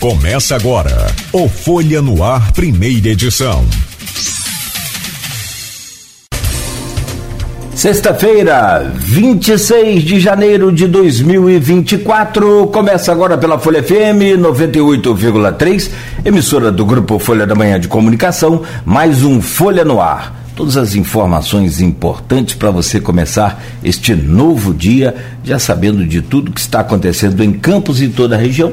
Começa agora o Folha no Ar, primeira edição. Sexta-feira, 26 de janeiro de 2024. Começa agora pela Folha FM 98,3, emissora do Grupo Folha da Manhã de Comunicação. Mais um Folha no Ar. Todas as informações importantes para você começar este novo dia, já sabendo de tudo que está acontecendo em Campos e toda a região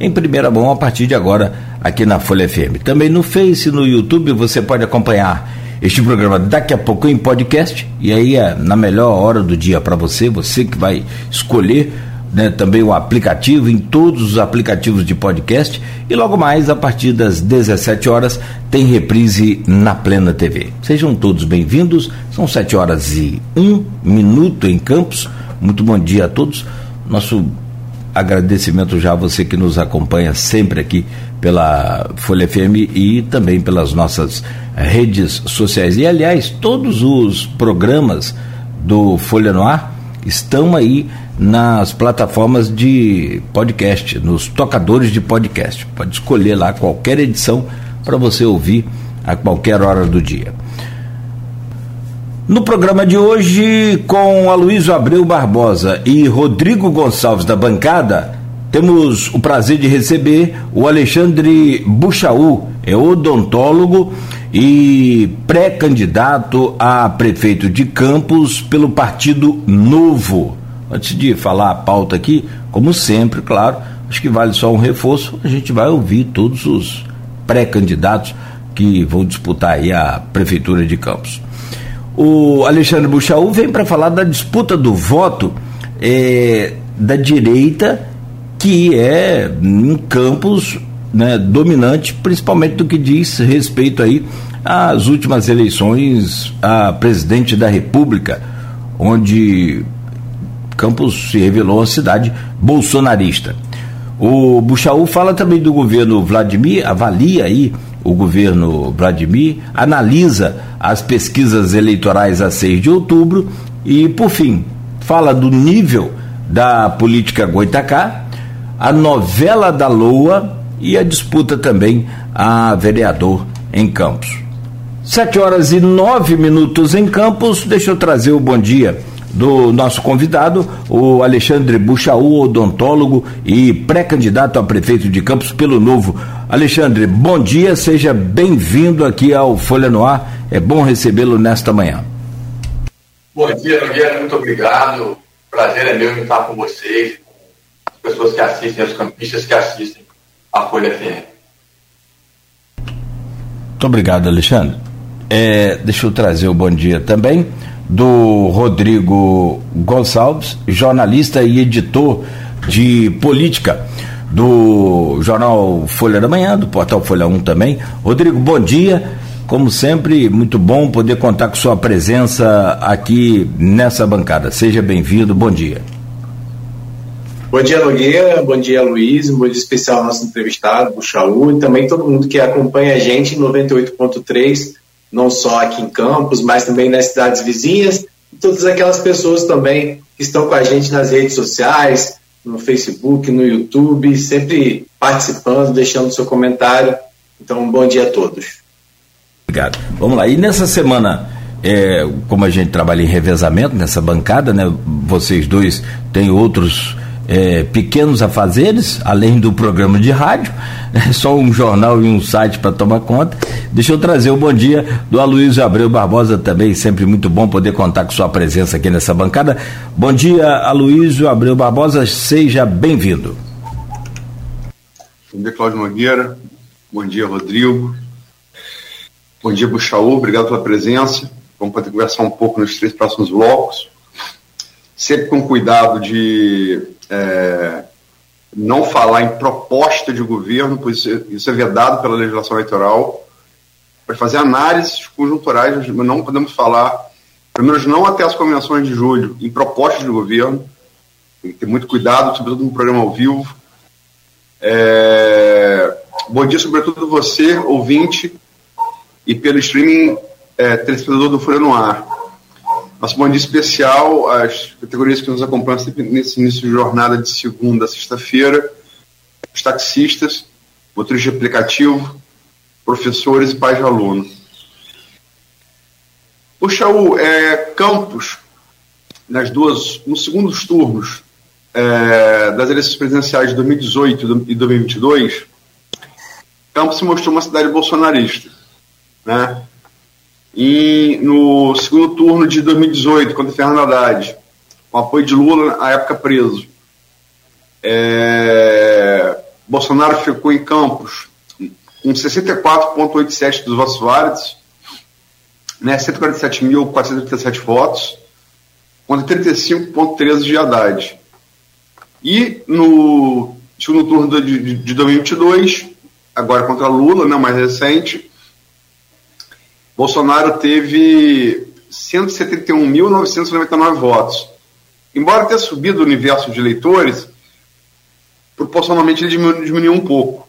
em primeira mão a partir de agora aqui na Folha FM. Também no Face, no YouTube, você pode acompanhar este programa daqui a pouco em podcast e aí é na melhor hora do dia para você, você que vai escolher né, também o aplicativo em todos os aplicativos de podcast e logo mais a partir das 17 horas tem reprise na Plena TV. Sejam todos bem-vindos. São 7 horas e 1 minuto em Campos. Muito bom dia a todos. Nosso agradecimento já a você que nos acompanha sempre aqui pela Folha FM e também pelas nossas redes sociais. E aliás, todos os programas do Folha no Ar estão aí nas plataformas de podcast, nos tocadores de podcast. Pode escolher lá qualquer edição para você ouvir a qualquer hora do dia. No programa de hoje, com Aloysio Abreu Barbosa e Rodrigo Gonçalves da bancada, temos o prazer de receber o Alexandre Buchaú, é odontólogo e pré-candidato a prefeito de Campos pelo Partido Novo. Antes de falar a pauta aqui, como sempre, claro, acho que vale só um reforço, a gente vai ouvir todos os pré-candidatos que vão disputar aí a prefeitura de Campos. O Alexandre Buchaú vem para falar da disputa do voto é, da direita, que é em campos né, dominante, principalmente do que diz respeito aí às últimas eleições a presidente da República, onde Campos se revelou uma cidade bolsonarista. O Buchaú fala também do governo Vladimir, avalia aí o governo Vladimir, analisa as pesquisas eleitorais a 6 de outubro e, por fim, fala do nível da política Goitacá, a novela da Loa e a disputa também a vereador em Campos. Sete horas e nove minutos em Campos, deixa eu trazer o bom dia do nosso convidado, o Alexandre Buchaú, odontólogo e pré-candidato a prefeito de Campos pelo Novo. Alexandre, bom dia, seja bem-vindo aqui ao Folha no Ar. É bom recebê-lo nesta manhã. Bom dia, Miguel, muito obrigado. Prazer é meu estar com vocês, com as pessoas que assistem, os campistas que assistem a Folha FM. Muito obrigado, Alexandre. É, deixa eu trazer o bom dia também do Rodrigo Gonçalves, jornalista e editor de política do jornal Folha da Manhã, do portal Folha 1 também. Rodrigo, bom dia. Como sempre, muito bom poder contar com sua presença aqui nessa bancada. Seja bem-vindo, bom dia. Bom dia, Nogueira. Bom dia, Luiz. Um bom dia especial ao nosso entrevistado, Buxaú, e também todo mundo que acompanha a gente em 98.3 não só aqui em Campos, mas também nas cidades vizinhas, e todas aquelas pessoas também que estão com a gente nas redes sociais, no Facebook, no YouTube, sempre participando, deixando seu comentário. Então, um bom dia a todos. Obrigado. Vamos lá. E nessa semana, é, como a gente trabalha em revezamento nessa bancada, né? Vocês dois têm outros é, pequenos afazeres, além do programa de rádio, é só um jornal e um site para tomar conta. Deixa eu trazer o bom dia do Aloysio Abreu Barbosa também, sempre muito bom poder contar com sua presença aqui nessa bancada. Bom dia, Aloysio Abreu Barbosa, seja bem-vindo. Bom dia, Cláudio Nogueira. Bom dia, Rodrigo. Bom dia, Buxaú. Obrigado pela presença. Vamos poder conversar um pouco nos três próximos blocos. Sempre com cuidado de é, não falar em proposta de governo, pois isso é vedado pela legislação eleitoral, para fazer análises conjunturais, não podemos falar, pelo menos não até as convenções de julho, em propostas de governo. Tem que ter muito cuidado, sobretudo no programa ao vivo. É, bom dia, sobretudo você, ouvinte, e pelo streaming é, telespectador do Folha no Ar. Nosso bom dia especial às categorias que nos acompanham sempre nesse início de jornada de segunda a sexta-feira, os taxistas, motorista de aplicativo, professores e pais de aluno. O é, Campos, nas duas, nos segundos turnos é, das eleições presidenciais de 2018 e 2022, Campos se mostrou uma cidade bolsonarista. Né? E no segundo turno de 2018, contra Fernando Haddad, com apoio de Lula, na época preso, é, Bolsonaro ficou em Campos com 64,87% dos votos válidos, né, 147.437 votos, contra 35,13% de Haddad. E no segundo turno de, de, de 2022, agora contra Lula, né, mais recente, Bolsonaro teve 171.999 votos. Embora tenha subido o universo de eleitores, proporcionalmente ele diminuiu, diminuiu um pouco.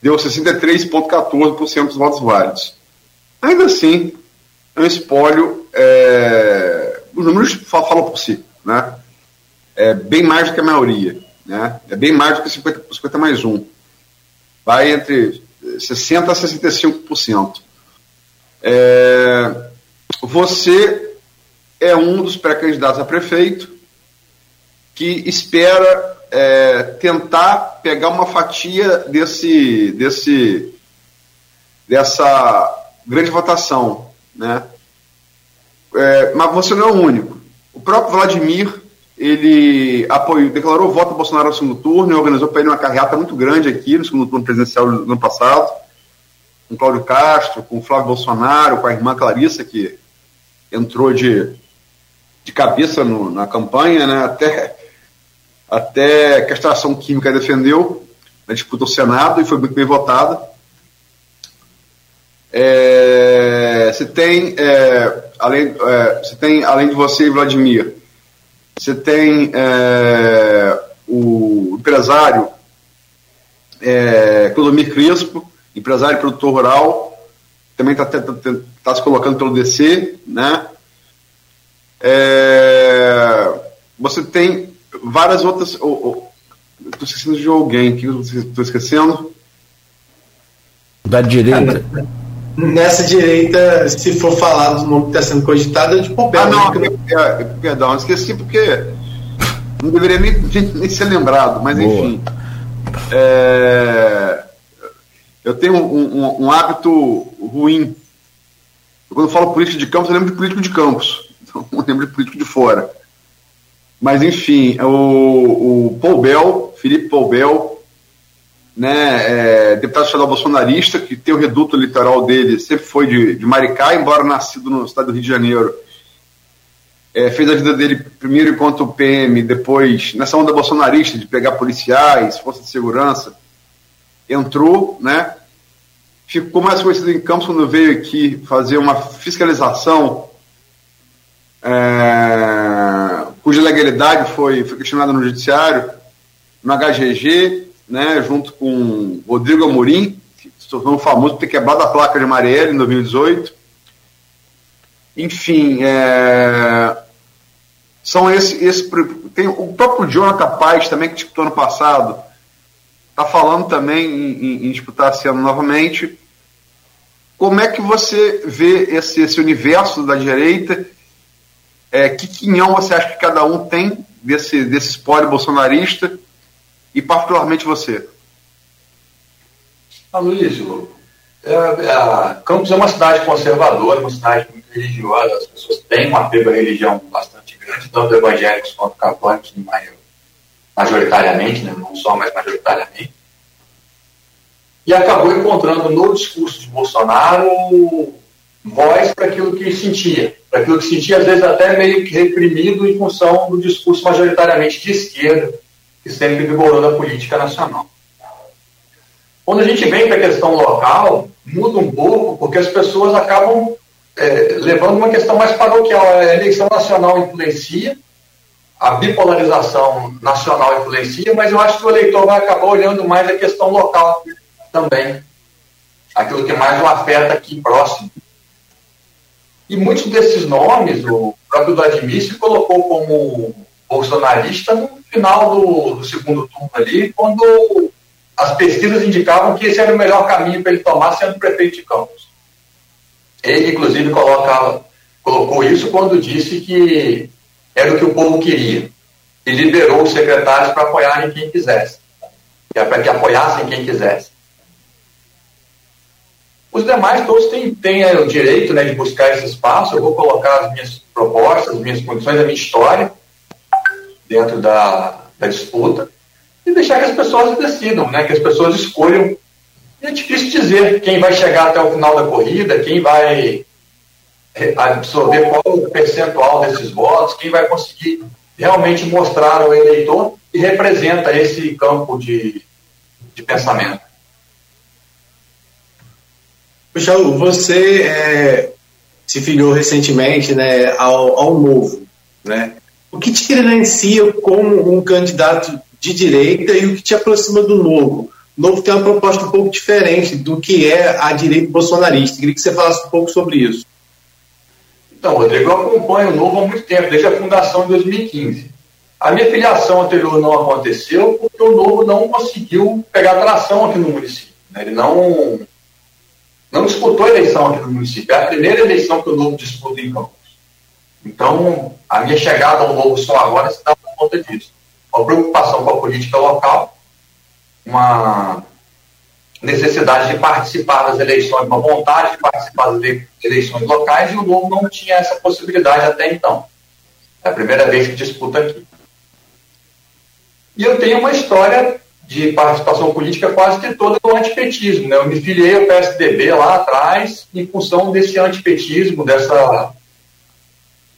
Deu 63,14% dos votos válidos. Ainda assim, é um espólio. É... Os números falam por si. Né? É bem mais do que a maioria. Né? É bem mais do que 50, 50 mais 1. Vai entre 60% a 65%. É... Você é um dos pré-candidatos a prefeito que espera é, tentar pegar uma fatia desse, desse, dessa grande votação, né? É, mas você não é o único. O próprio Vladimir ele apoiou, declarou voto a Bolsonaro no segundo turno e organizou para ele uma carreata muito grande aqui no segundo turno presidencial do ano passado, com Cláudio Castro, com Flávio Bolsonaro, com a irmã Clarissa, que entrou de, de cabeça no, na campanha, né? até, até a castração química defendeu na disputa ao Senado e foi muito bem votada. É, tem, é, além, é, tem, além de você, Vladimir, você tem é, o empresário é, Clodomir Crespo, empresário e produtor rural, também está tá, tá, tá se colocando pelo DC, né? É, você tem várias outras. Estou esquecendo de alguém que estou esquecendo. Da direita. Nessa direita, se for falar do nome que está sendo cogitado, é de Pompeu. Ah, não, né? é, perdão, esqueci porque não deveria nem, nem ser lembrado, mas Boa. enfim. É, eu tenho um, um, um, hábito ruim. Quando eu falo político de campos, eu lembro de político de campos. Eu lembro de político de fora. Mas, enfim, o, o Paul Bell, Felipe Paul Bell, né, é, deputado estadual bolsonarista, que tem o reduto litoral dele, sempre foi de, de Maricá, embora nascido no estado do Rio de Janeiro. É, fez a vida dele primeiro enquanto PM, depois nessa onda bolsonarista de pegar policiais, força de segurança. Entrou, né? Ficou mais conhecido em Campos quando veio aqui fazer uma fiscalização é, cuja legalidade foi, foi questionada no judiciário, no HGG, né, junto com Rodrigo Amorim, que se tornou famoso por ter quebrado a placa de Marielle em 2018. Enfim, é, são esse, esse tem o próprio Jonathan Paz também que disputou ano passado está falando também em, em, disputar esse ano novamente. Como é que você vê esse, esse universo da direita? É, que quinhão você acha que cada um tem desse, desse espólio bolsonarista? E particularmente você? Aloysio, é, é, Campos é uma cidade conservadora, uma cidade muito religiosa, as pessoas têm um apego religião bastante grande, tanto evangélicos quanto católicos, majoritariamente, né, não só, mas majoritariamente. E acabou encontrando no discurso de Bolsonaro voz para aquilo que sentia, para aquilo que sentia, às vezes até meio que reprimido em função do discurso majoritariamente de esquerda, que sempre vigorou na política nacional. Quando a gente vem para a questão local, muda um pouco, porque as pessoas acabam é, levando uma questão mais paroquial. A eleição nacional influencia, a bipolarização nacional influencia, mas eu acho que o eleitor vai acabar olhando mais a questão local também. Aquilo que mais o afeta aqui próximo. E muitos desses nomes, o próprio Vladimir se colocou como bolsonarista no final do, do segundo turno ali, quando as pesquisas indicavam que esse era o melhor caminho para ele tomar sendo prefeito de Campos. Ele, inclusive, colocava, colocou isso quando disse que era o que o povo queria. E liberou os secretários para apoiarem quem quisesse. Para que apoiassem quem quisesse. Os demais todos têm, têm é, o direito né, de buscar esse espaço. Eu vou colocar as minhas propostas, as minhas condições, a minha história dentro da, da disputa e deixar que as pessoas decidam, né, que as pessoas escolham. E é difícil dizer quem vai chegar até o final da corrida, quem vai absorver qual o percentual desses votos, quem vai conseguir realmente mostrar ao eleitor que representa esse campo de, de pensamento. Puxa, você é, se filiou recentemente né, ao, ao Novo. Né? O que te credencia como um candidato de direita e o que te aproxima do Novo? O Novo tem uma proposta um pouco diferente do que é a direita bolsonarista. Queria que você falasse um pouco sobre isso. Então, Rodrigo, eu acompanho o Novo há muito tempo, desde a fundação em 2015. A minha filiação anterior não aconteceu porque o Novo não conseguiu pegar tração aqui no município. Né? Ele não, não disputou a eleição aqui no município. É a primeira eleição que o Novo disputa em Campos. Então, a minha chegada ao Novo só agora se dá por conta disso. Uma preocupação com a política local, uma necessidade de participar das eleições, uma vontade de participar das eleições locais, e o Novo não tinha essa possibilidade até então. É a primeira vez que disputa aqui. E eu tenho uma história de participação política quase que toda no antipetismo. Né? Eu me filiei ao PSDB lá atrás em função desse antipetismo, dessa,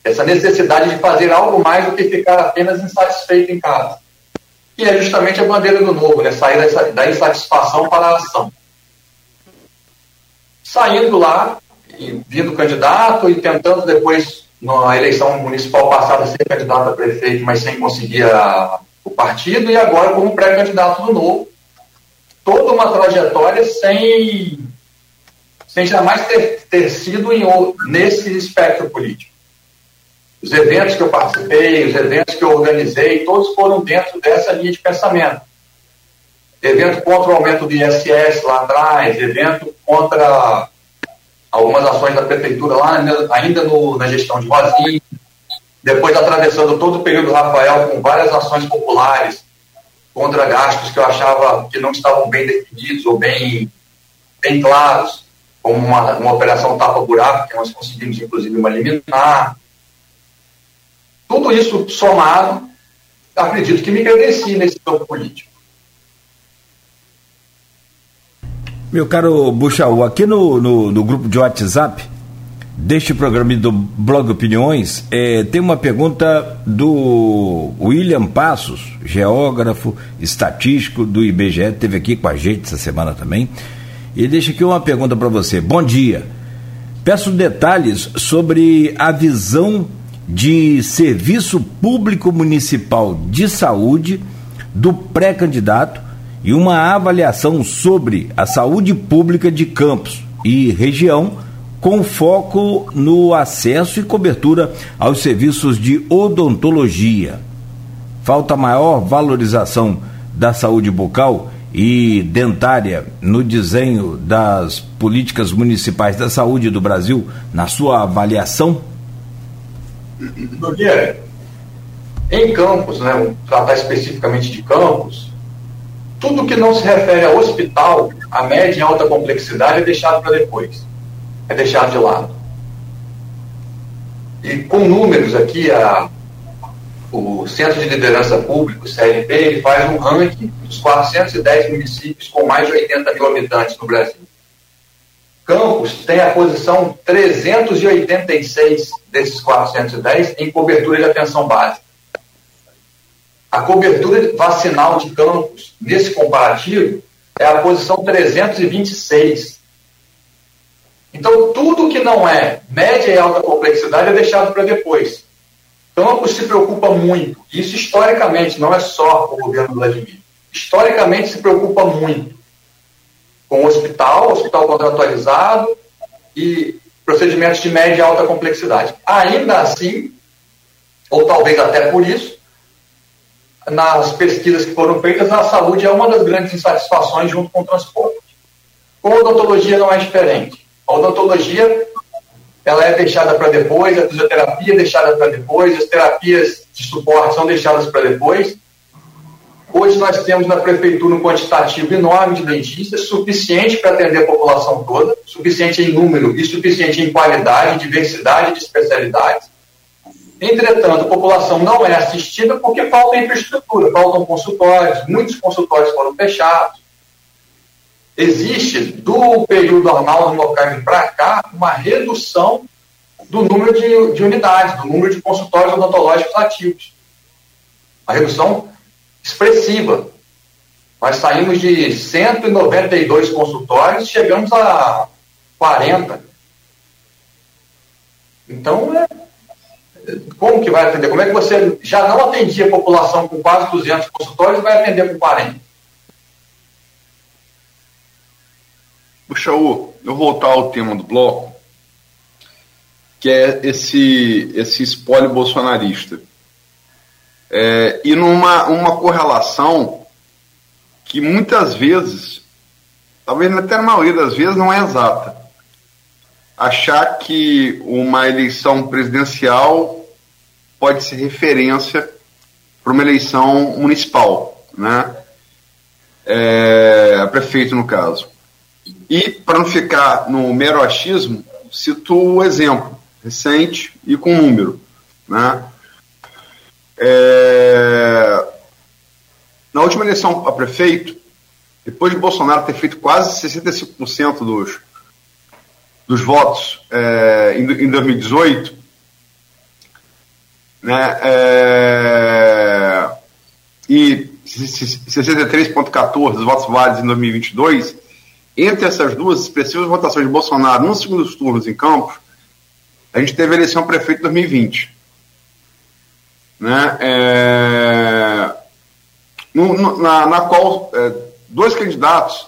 dessa necessidade de fazer algo mais do que ficar apenas insatisfeito em casa que é justamente a bandeira do novo, né? sair da insatisfação para a ação. Saindo lá, e vindo candidato e tentando depois, na eleição municipal passada, ser candidato a prefeito, mas sem conseguir a, o partido, e agora como pré-candidato do novo. Toda uma trajetória sem, sem jamais ter, ter sido em, nesse espectro político. Os eventos que eu participei, os eventos que eu organizei, todos foram dentro dessa linha de pensamento. Evento contra o aumento do ISS lá atrás, evento contra algumas ações da prefeitura lá, ainda no, na gestão de Rosinha, depois atravessando todo o período Rafael com várias ações populares contra gastos que eu achava que não estavam bem definidos ou bem, bem claros, como uma, uma operação tapa-buraco, que nós conseguimos inclusive uma liminar, tudo isso somado, acredito que me credencie nesse campo político. Meu caro Buchaú, aqui no, no, no, grupo de WhatsApp deste programa do Blog Opiniões, é, tem uma pergunta do William Passos, geógrafo, estatístico do IBGE, teve aqui com a gente essa semana também. E deixa aqui uma pergunta para você. Bom dia. Peço detalhes sobre a visão de Serviço Público Municipal de Saúde do pré-candidato e uma avaliação sobre a saúde pública de Campos e região, com foco no acesso e cobertura aos serviços de odontologia. Falta maior valorização da saúde bucal e dentária no desenho das políticas municipais da saúde do Brasil, na sua avaliação? Nogueira, em Campos, né, vamos tratar especificamente de Campos, tudo que não se refere a hospital, a média e alta complexidade, é deixado para depois. É deixado de lado. E com números aqui, a, o Centro de Liderança Público, o CLP, ele faz um ranking dos 410 municípios com mais de 80 mil habitantes no Brasil. Campos tem a posição 386 desses 410 em cobertura de atenção básica. A cobertura vacinal de Campos, nesse comparativo, é a posição 326. Então, tudo que não é média e alta complexidade é deixado para depois. Campos se preocupa muito, isso historicamente, não é só o governo Vladimir. Historicamente se preocupa muito com hospital, hospital contratualizado e procedimentos de média e alta complexidade. Ainda assim, ou talvez até por isso, nas pesquisas que foram feitas, a saúde é uma das grandes insatisfações junto com o transporte. Com a odontologia não é diferente. A odontologia ela é deixada para depois, a fisioterapia é deixada para depois, as terapias de suporte são deixadas para depois. Hoje nós temos na prefeitura um quantitativo enorme de dentistas, suficiente para atender a população toda, suficiente em número e suficiente em qualidade, diversidade de especialidades. Entretanto, a população não é assistida porque falta infraestrutura, faltam consultórios, muitos consultórios foram fechados. Existe, do período normal no local para cá, uma redução do número de, de unidades, do número de consultórios odontológicos ativos. Uma redução expressiva. Nós saímos de 192 consultórios, chegamos a 40. Então, é, como que vai atender? Como é que você já não atendia a população com quase 200 consultórios vai atender com 40? Buxaú, eu vou voltar ao tema do bloco, que é esse, esse espólio bolsonarista. É, e numa uma correlação que muitas vezes, talvez até na maioria das vezes, não é exata. Achar que uma eleição presidencial pode ser referência para uma eleição municipal, né? É, prefeito, no caso. E, para não ficar no mero achismo, cito o exemplo recente e com número. Né? É... Na última eleição a prefeito, depois de Bolsonaro ter feito quase 65% dos, dos votos é, em, em 2018, né, é, e 63,14% dos votos válidos em 2022, entre essas duas expressivas votações de Bolsonaro nos segundos turnos em Campos, a gente teve a eleição prefeito 2020. Né? É, no, na, na, qual é, dois candidatos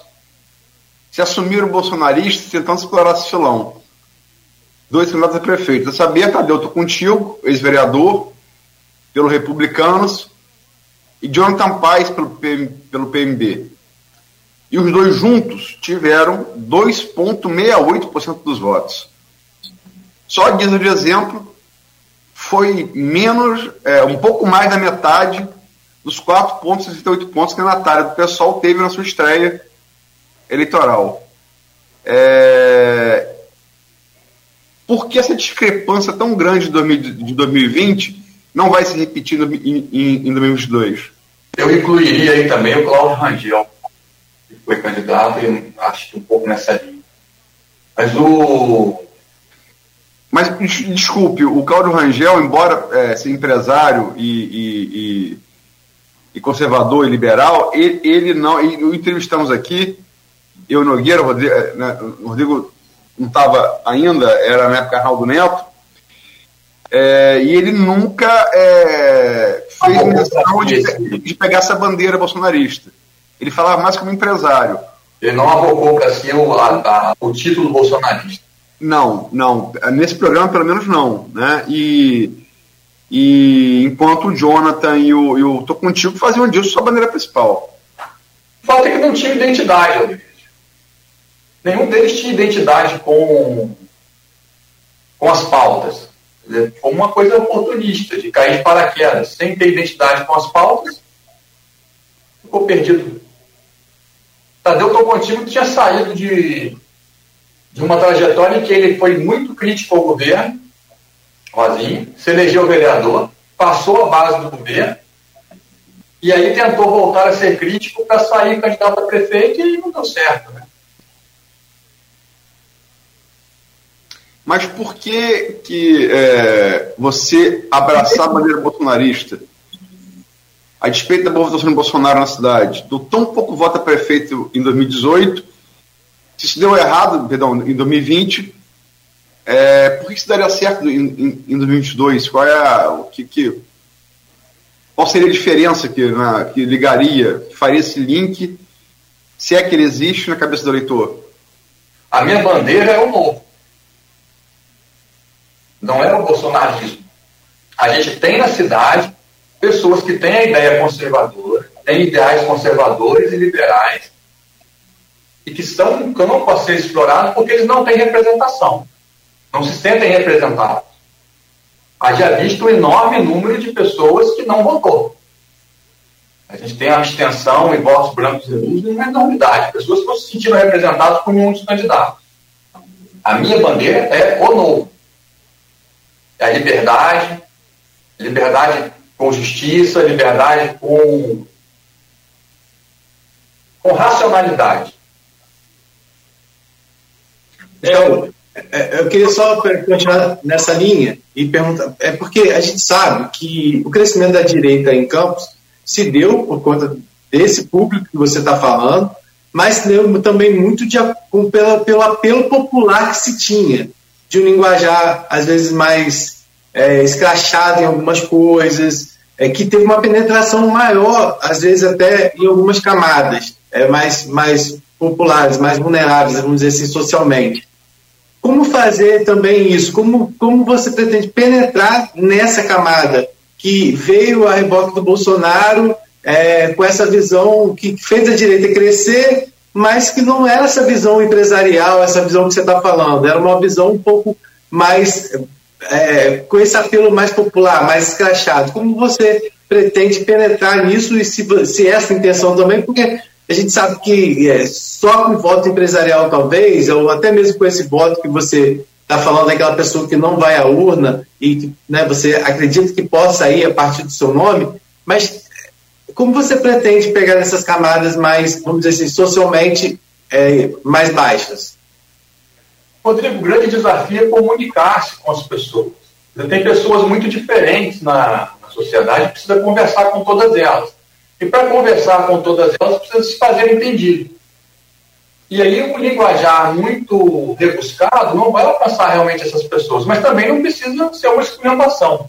se assumiram bolsonaristas tentando explorar esse filão. Dois candidatos a prefeito. Eu sabia, Tadeu, estou contigo, ex-vereador, pelo Republicanos, e Jonathan Paz pelo, PM, pelo PMB. E os dois juntos tiveram 2,68% dos votos. Só guisa de exemplo, foi menos, é, um pouco mais da metade dos 4,68 pontos que a Natália do pessoal teve na sua estreia eleitoral. É... Por que essa discrepância tão grande de 2020 não vai se repetir em, em, em 2022? Eu incluiria aí também o Cláudio Rangel que foi candidato, e acho que um pouco nessa linha. Mas o. Mas, desculpe, o Cláudio Rangel, embora é, ser empresário e, e, e, conservador e liberal, ele, ele não. E o entrevistamos aqui, eu Nogueira, o Rodrigo, é, né, o Rodrigo não estava ainda, era na época Arnaldo Neto, é, e ele nunca é, fez menção de, de, pegar essa bandeira bolsonarista. Ele falava mais como empresário. Ele não abocou para si o, a, o título bolsonarista. Não, não. Nesse programa, pelo menos, não. Né? E, e enquanto o Jonathan e o, e o Tô Contigo faziam disso sua bandeira principal. Falta que não tinha identidade, Nenhum deles tinha identidade com, com as pautas. Foi uma coisa oportunista, de cair de paraquedas, sem ter identidade com as pautas, ficou perdido Tadeu Tocontigo tinha saído de, de uma trajetória em que ele foi muito crítico ao governo, Rosinho, se elegeu vereador, passou a base do governo, e aí tentou voltar a ser crítico para sair candidato a prefeito e não deu certo. Né? Mas por que, que é, você abraçar a bandeira bolsonarista a despeito da boa votação de Bolsonaro na cidade, do tão pouco voto a prefeito em 2018, se isso deu errado, perdão, em 2020, é, por que isso daria certo em, em, em 2022? Qual é o que, que, qual seria a diferença que, né, que ligaria, que faria esse link, se é que ele existe na cabeça do eleitor? A minha bandeira é o novo. Não é o bolsonarismo. A gente tem na cidade pessoas que têm a ideia conservadora, têm ideais conservadores e liberais, e que estão um campo a ser explorado porque eles não têm representação, não se sentem representados. Haja visto um enorme número de pessoas que não votou. A gente tem abstenção e votos brancos e nulos uma enormidade. Pessoas que não se sentiram representadas por nenhum dos candidatos. A minha bandeira é o novo. É a liberdade, liberdade com justiça, liberdade com, com racionalidade. Então, eu queria só continuar nessa linha e perguntar, é porque a gente sabe que o crescimento da direita em Campos se deu por conta desse público que você está falando, mas deu também muito de, pela, pelo apelo popular que se tinha, de um linguajar às vezes mais é, escrachado em algumas coisas, é, que teve uma penetração maior, às vezes até em algumas camadas é, mais, mais populares, mais vulneráveis, vamos dizer assim, socialmente. Como fazer também isso? Como, como você pretende penetrar nessa camada que veio a reboque do Bolsonaro é, com essa visão que fez a direita crescer, mas que não era essa visão empresarial, essa visão que você está falando, era uma visão um pouco mais é, com esse apelo mais popular, mais escrachado. Como você pretende penetrar nisso e se, se essa intenção também, porque a gente sabe que é, só com voto empresarial, talvez, ou até mesmo com esse voto que você está falando daquela pessoa que não vai à urna e que né, você acredita que possa ir a partir do seu nome, mas como você pretende pegar essas camadas mais, vamos dizer assim, socialmente é, mais baixas? Rodrigo, o grande desafio é comunicar-se com as pessoas. Tem pessoas muito diferentes na, na sociedade, precisa conversar com todas elas. E para conversar com todas elas, precisa se fazer entendido. E aí um linguajar muito rebuscado não vai alcançar realmente essas pessoas, mas também não precisa ser uma experimentação.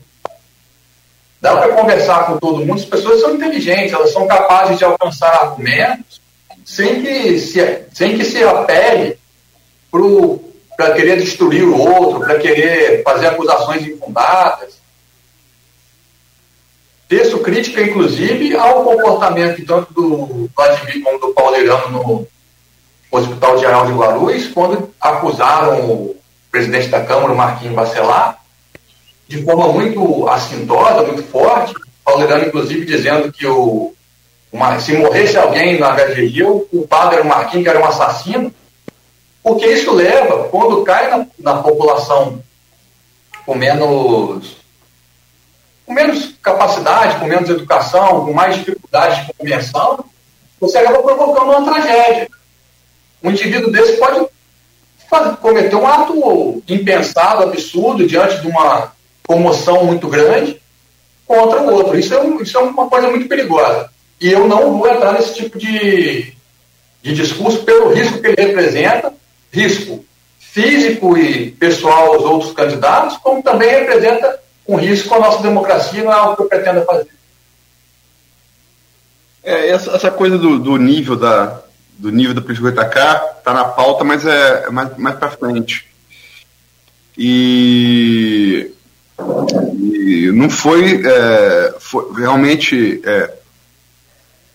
Dá para conversar com todo mundo, as pessoas são inteligentes, elas são capazes de alcançar argumentos sem que se, sem que se apele para querer destruir o outro, para querer fazer acusações infundadas. Texto crítica, inclusive, ao comportamento tanto do Vladimir como do Paulo Irano no Hospital Geral de Guarulhos, quando acusaram o presidente da Câmara, o Marquinhos Bacelar, de forma muito assintosa, muito forte, Paulo Irano, inclusive, dizendo que o, uma, se morresse alguém na HGI, o culpado era o Marquinhos, que era um assassino, porque isso leva, quando cai na, na população com menos, com menos capacidade, com menos educação, com mais dificuldade de compreensão, você acaba provocando uma tragédia. Um indivíduo desse pode cometer um ato impensado, absurdo, diante de uma comoção muito grande contra o outro. Isso é, um, isso é uma coisa muito perigosa. E eu não vou entrar nesse tipo de, de discurso pelo risco que ele representa, risco físico e pessoal aos outros candidatos, como também representa um risco à nossa democracia, não é algo que eu pretendo fazer. É, essa, essa coisa do, do nível da, do nível do político atacar está na pauta, mas é mais, mais para frente. E, e, não foi, é, foi realmente é,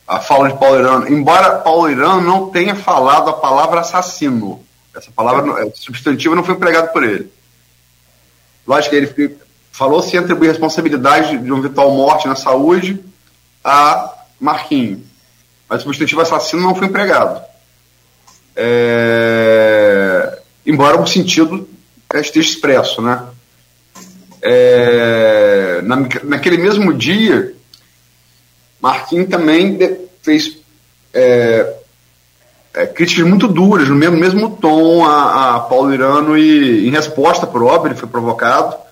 a fala de Paulo Irano, embora Paulo Irano não tenha falado a palavra assassino, essa palavra substantiva não foi empregada por ele. Lógico que ele falou se atribuir responsabilidade de uma eventual morte na saúde a Marquinhos mas o substantivo assassino não foi empregado. É, embora o sentido esteja expresso, né? É, na, naquele mesmo dia, Marquinhos também fez é, é, críticas muito duras, no mesmo, mesmo tom a, a Paulo Irano e em resposta por óbvio, ele foi provocado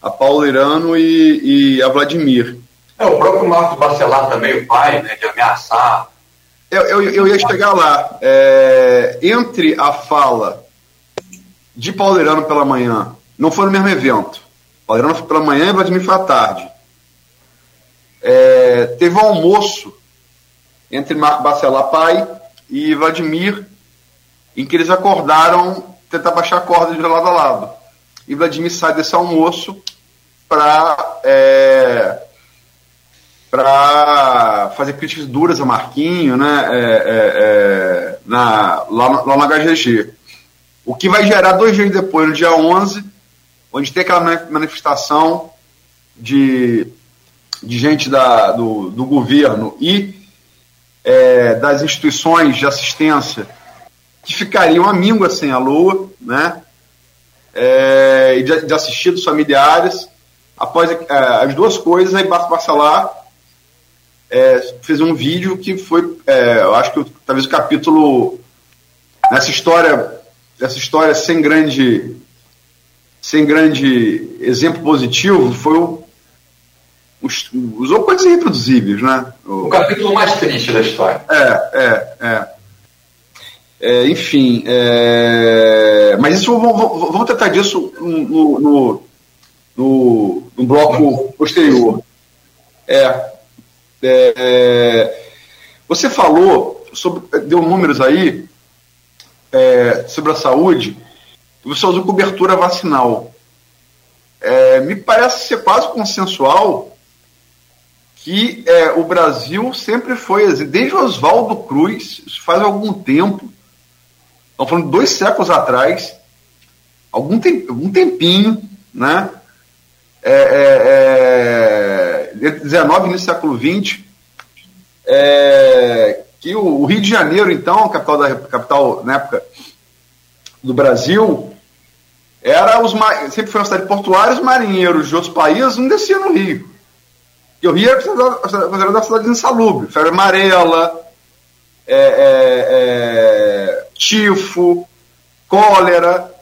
a Paulo Irano e, e a Vladimir. É, o próprio Marcos Bacelar também, o pai, né, de ameaçar. Eu, eu, eu ia chegar lá. É, entre a fala de Pauleirano pela manhã, não foi no mesmo evento. Pauleirano foi pela manhã e Vladimir foi à tarde. É, teve um almoço entre Marco Bacelar pai e Vladimir, em que eles acordaram tentar baixar a corda de lado a lado. E Vladimir sai desse almoço para é, para fazer críticas duras a Marquinho né, é, é, é, na, lá, lá no HGG. O que vai gerar dois dias depois, no dia 11, onde tem aquela manifestação de, de gente da, do, do governo e é, das instituições de assistência que ficariam amíngua sem a lua, né? É, e de, de assistidos familiares. Após é, as duas coisas, aí Barça Barcelar é, fez um vídeo que foi, é, eu acho que talvez o capítulo nessa história, essa história sem grande, sem grande exemplo positivo, foi o usou coisas irreproduzíveis, né? O, o, capítulo mais triste da história. É, é, é. é enfim, é, mas isso vamos, vamos tratar disso no, no, no, no bloco posterior. É, é, você falou sobre, deu números aí é, sobre a saúde. Você usou cobertura vacinal. É, me parece ser quase consensual que é, o Brasil sempre foi, desde Oswaldo Cruz, isso faz algum tempo, estamos falando dois séculos atrás, algum, tem, algum tempinho, né? É, é, é, 19 no século 20, é, que o, o, Rio de Janeiro, então, capital, da, capital na época do Brasil, era os sempre foi uma cidade portuária, os marinheiros de outros países não desciam no Rio. E o Rio era considerado uma cidade insalubre. Febre amarela, é, é, é, tifo, cólera.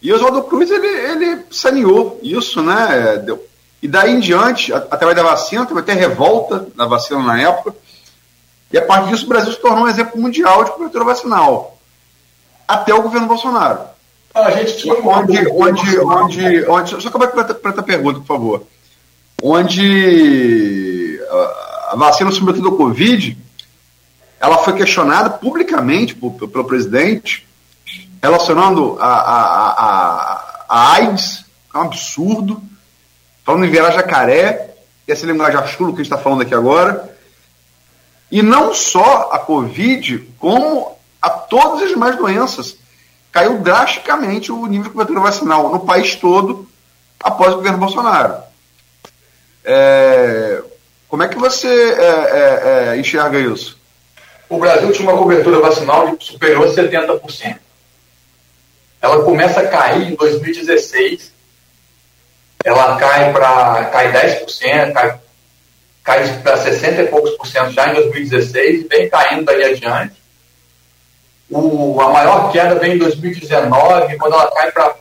E Oswaldo Cruz, ele, ele saneou isso, né? Deu. E daí em diante, através da vacina, teve até revolta da vacina na época. E a partir disso, o Brasil se tornou um exemplo mundial de cobertura vacinal. Até o governo Bolsonaro. A gente tinha onde, onde, onde, onde, Só acabar para a pergunta, por favor onde a vacina submetida ao Covid ela foi questionada publicamente pelo presidente, relacionando a, a, a, a AIDS, é um absurdo, falando em virar jacaré, essa linguagem chulo que a gente está falando aqui agora, e não só a Covid, como a todas as demais doenças. Caiu drasticamente o nível de cobertura vacinal no país todo após o governo Bolsonaro. É, como é que você é, é, é, enxerga isso? O Brasil tinha uma cobertura vacinal superior a 70%. Ela começa a cair em 2016, ela cai para cai 10%, cai, cai para 60 e poucos por cento já em 2016 e vem caindo daí adiante. O, a maior queda vem em 2019, quando ela cai para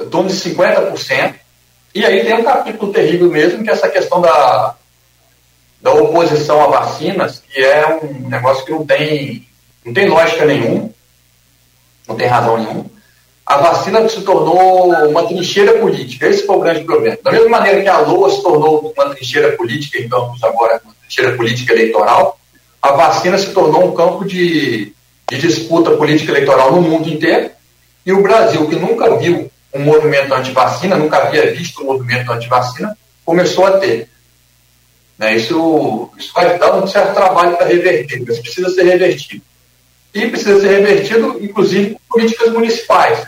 em torno de 50%. E aí tem um capítulo terrível mesmo, que é essa questão da, da oposição a vacinas, que é um negócio que não tem, não tem lógica nenhuma, não tem razão nenhuma. A vacina se tornou uma trincheira política, esse foi o grande problema. Da mesma maneira que a LOA se tornou uma trincheira política, então agora uma trincheira política eleitoral, a vacina se tornou um campo de, de disputa política eleitoral no mundo inteiro, e o Brasil, que nunca viu um movimento anti-vacina, nunca havia visto um movimento anti-vacina, começou a ter. Né, isso, isso vai dar um certo trabalho para reverter, isso precisa ser revertido. E precisa ser revertido, inclusive, por políticas municipais,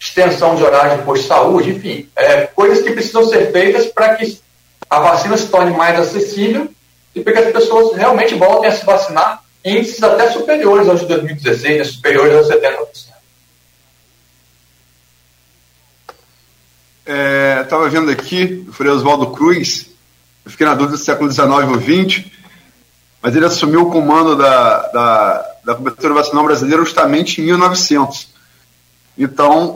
extensão de horário de posto de saúde, enfim, é, coisas que precisam ser feitas para que a vacina se torne mais acessível e para que as pessoas realmente voltem a se vacinar em índices até superiores aos de 2016, né, superiores aos 70%. Estava é, vendo aqui o Frei Oswaldo Cruz, eu fiquei na dúvida se século XIX ou XX, mas ele assumiu o comando da, da, da cobertura vacinal brasileira justamente em 1900. Então,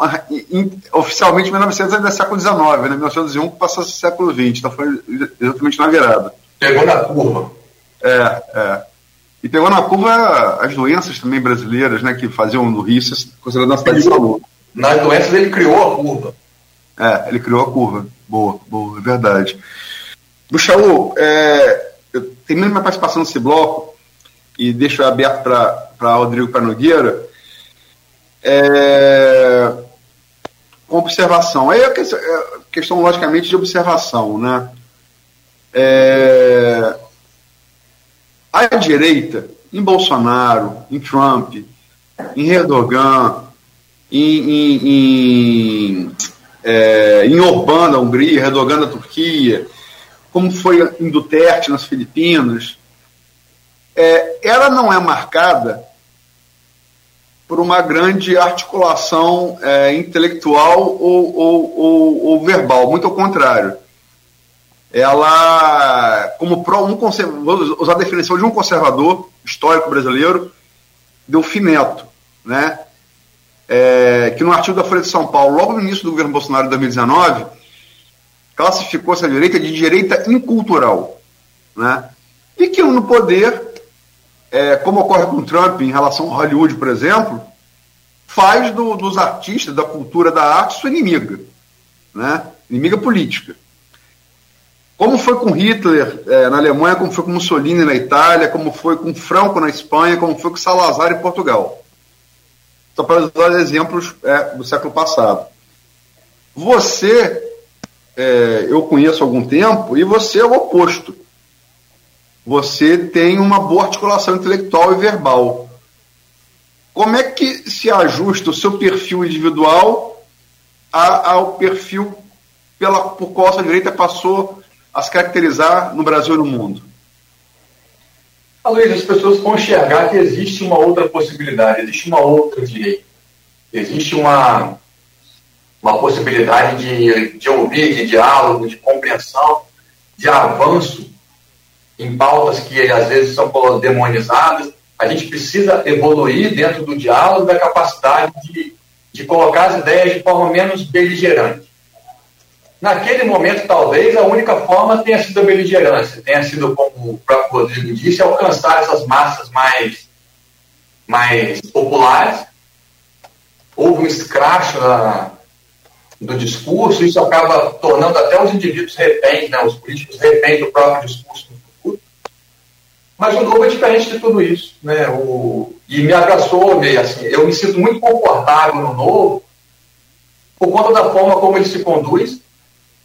oficialmente 1900 ainda é século XIX, né? 1901 passou a ser século XX, então foi exatamente na virada. Pegou na curva. É, é. E pegou na curva as doenças também brasileiras, né, que faziam no Rio, considerando uma cidade de saúde. Nas doenças ele criou a curva. É, ele criou a curva. Boa, boa, é verdade. Buxaú, é, eu termino minha participação nesse bloco e deixo aberto para Rodrigo Panogueira. É, com observação. Aí é questão, é questão, logicamente, de observação, né? É, a direita, em Bolsonaro, em Trump, em Erdogan, em, em, em, é, em Orbán da Hungria, Erdogan da Turquia, como foi em Duterte nas Filipinas, é, ela não é marcada por uma grande articulação é, intelectual ou, ou, ou, ou, verbal, muito ao contrário. Ela, como pro, um vou usar a definição de um conservador histórico brasileiro, Delfim Neto, né? É, que no artigo da Folha de São Paulo, logo no início do governo Bolsonaro de 2019, classificou essa direita de direita incultural. Né? E que no poder é, como ocorre com Trump em relação ao Hollywood, por exemplo, faz do, dos artistas, da cultura, da arte, sua inimiga, né? inimiga política. Como foi com Hitler é, na Alemanha, como foi com Mussolini na Itália, como foi com Franco na Espanha, como foi com Salazar em Portugal. Só para usar exemplos é, do século passado. Você, é, eu conheço há algum tempo, e você é o oposto você tem uma boa articulação intelectual e verbal. Como é que se ajusta o seu perfil individual ao perfil pela, por qual a direita passou a se caracterizar no Brasil e no mundo? Luiz, as pessoas vão enxergar que existe uma outra possibilidade, existe uma outra direita. Existe uma, uma possibilidade de, de ouvir, de diálogo, de compreensão, de avanço em pautas que às vezes são demonizadas. A gente precisa evoluir dentro do diálogo da capacidade de, de colocar as ideias de forma menos beligerante. Naquele momento, talvez, a única forma tenha sido a beligerância, tenha sido, como o próprio Rodrigo disse, alcançar essas massas mais, mais populares. Houve um escracho na, do discurso, isso acaba tornando até os indivíduos reféns, né, os políticos reféns do próprio discurso mas o novo é diferente de tudo isso, né? O, e me abraçou, meio assim, eu me sinto muito confortável no novo por conta da forma como ele se conduz,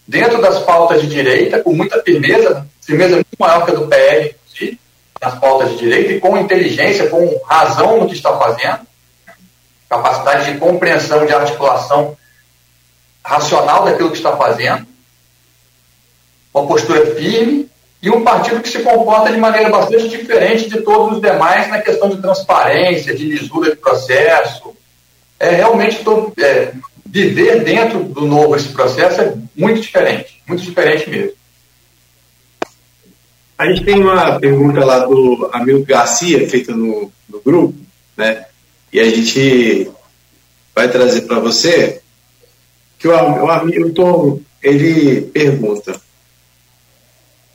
dentro das pautas de direita, com muita firmeza, firmeza muito maior que a do PL, nas pautas de direita, e com inteligência, com razão no que está fazendo, capacidade de compreensão, de articulação racional daquilo que está fazendo, uma postura firme e um partido que se comporta de maneira bastante diferente de todos os demais na questão de transparência, de lisura de processo. É realmente tô, é, viver dentro do novo esse processo é muito diferente, muito diferente mesmo. A gente tem uma pergunta lá do amigo Garcia, feita no, no grupo, né? E a gente vai trazer para você que o, o amigo Tom, ele pergunta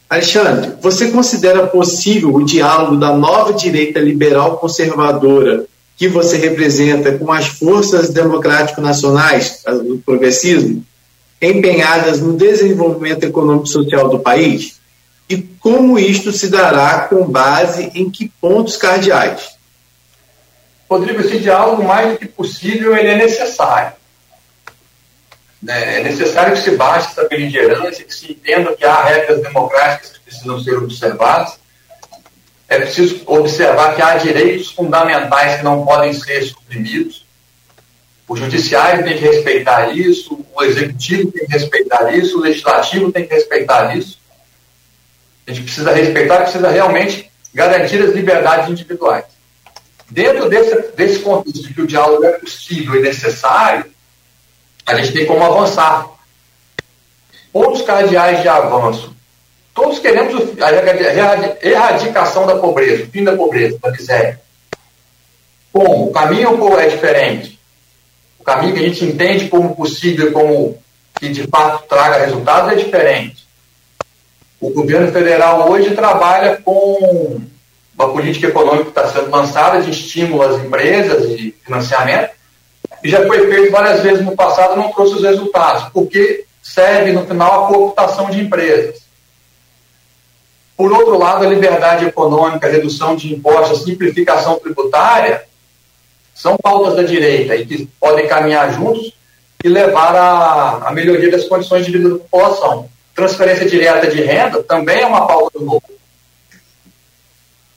Alexandre, você considera possível o diálogo da nova direita liberal conservadora que você representa com as forças democráticos nacionais do progressismo, empenhadas no desenvolvimento econômico e social do país? E como isto se dará com base em que pontos cardeais? Rodrigo, esse diálogo, mais do que possível, ele é necessário. Né? É necessário que se baixe essa beligerância, que se entenda que há regras democráticas que precisam ser observadas. É preciso observar que há direitos fundamentais que não podem ser suprimidos. O judiciário tem que respeitar isso, o executivo tem que respeitar isso, o legislativo tem que respeitar isso. A gente precisa respeitar, precisa realmente garantir as liberdades individuais. Dentro desse, desse contexto que o diálogo é possível e necessário, a gente tem como avançar. Pontos cardeais de avanço. Todos queremos a erradicação da pobreza, o fim da pobreza, da miséria. Como? O caminho é diferente. O caminho que a gente entende como possível, como que de fato traga resultados, é diferente. O governo federal hoje trabalha com uma política econômica que está sendo lançada de estímulo às empresas e financiamento, e já foi feito várias vezes no passado não trouxe os resultados, porque serve no final a cooptação de empresas. Por outro lado, a liberdade econômica, a redução de impostos, a simplificação tributária são pautas da direita e que podem caminhar juntos e levar à, melhoria das condições de vida da população. transferência direta de renda também é uma pauta do novo.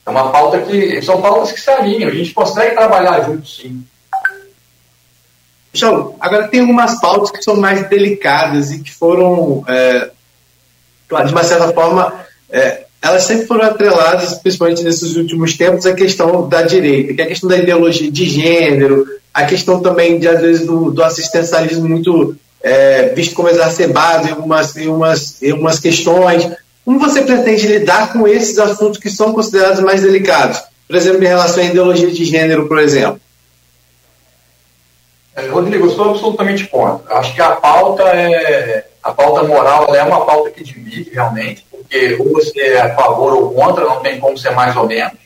É uma pauta que. São pautas que se alinham, a gente consegue trabalhar junto, sim. João, agora tem algumas pautas que são mais delicadas e que foram, é, de uma certa forma, é, elas sempre foram atreladas, principalmente nesses últimos tempos, à questão da direita, que é a questão da ideologia de gênero, a questão também, de, às vezes, do, do assistencialismo muito é, visto como exacerbado em algumas, em, umas, em questões. Como você pretende lidar com esses assuntos que são considerados mais delicados? Por exemplo, em relação à ideologia de gênero, por exemplo. É, Rodrigo, eu sou absolutamente contra. Acho que a pauta é a pauta moral é uma pauta que divide realmente, porque ou você é a favor ou contra, não tem como ser mais ou menos.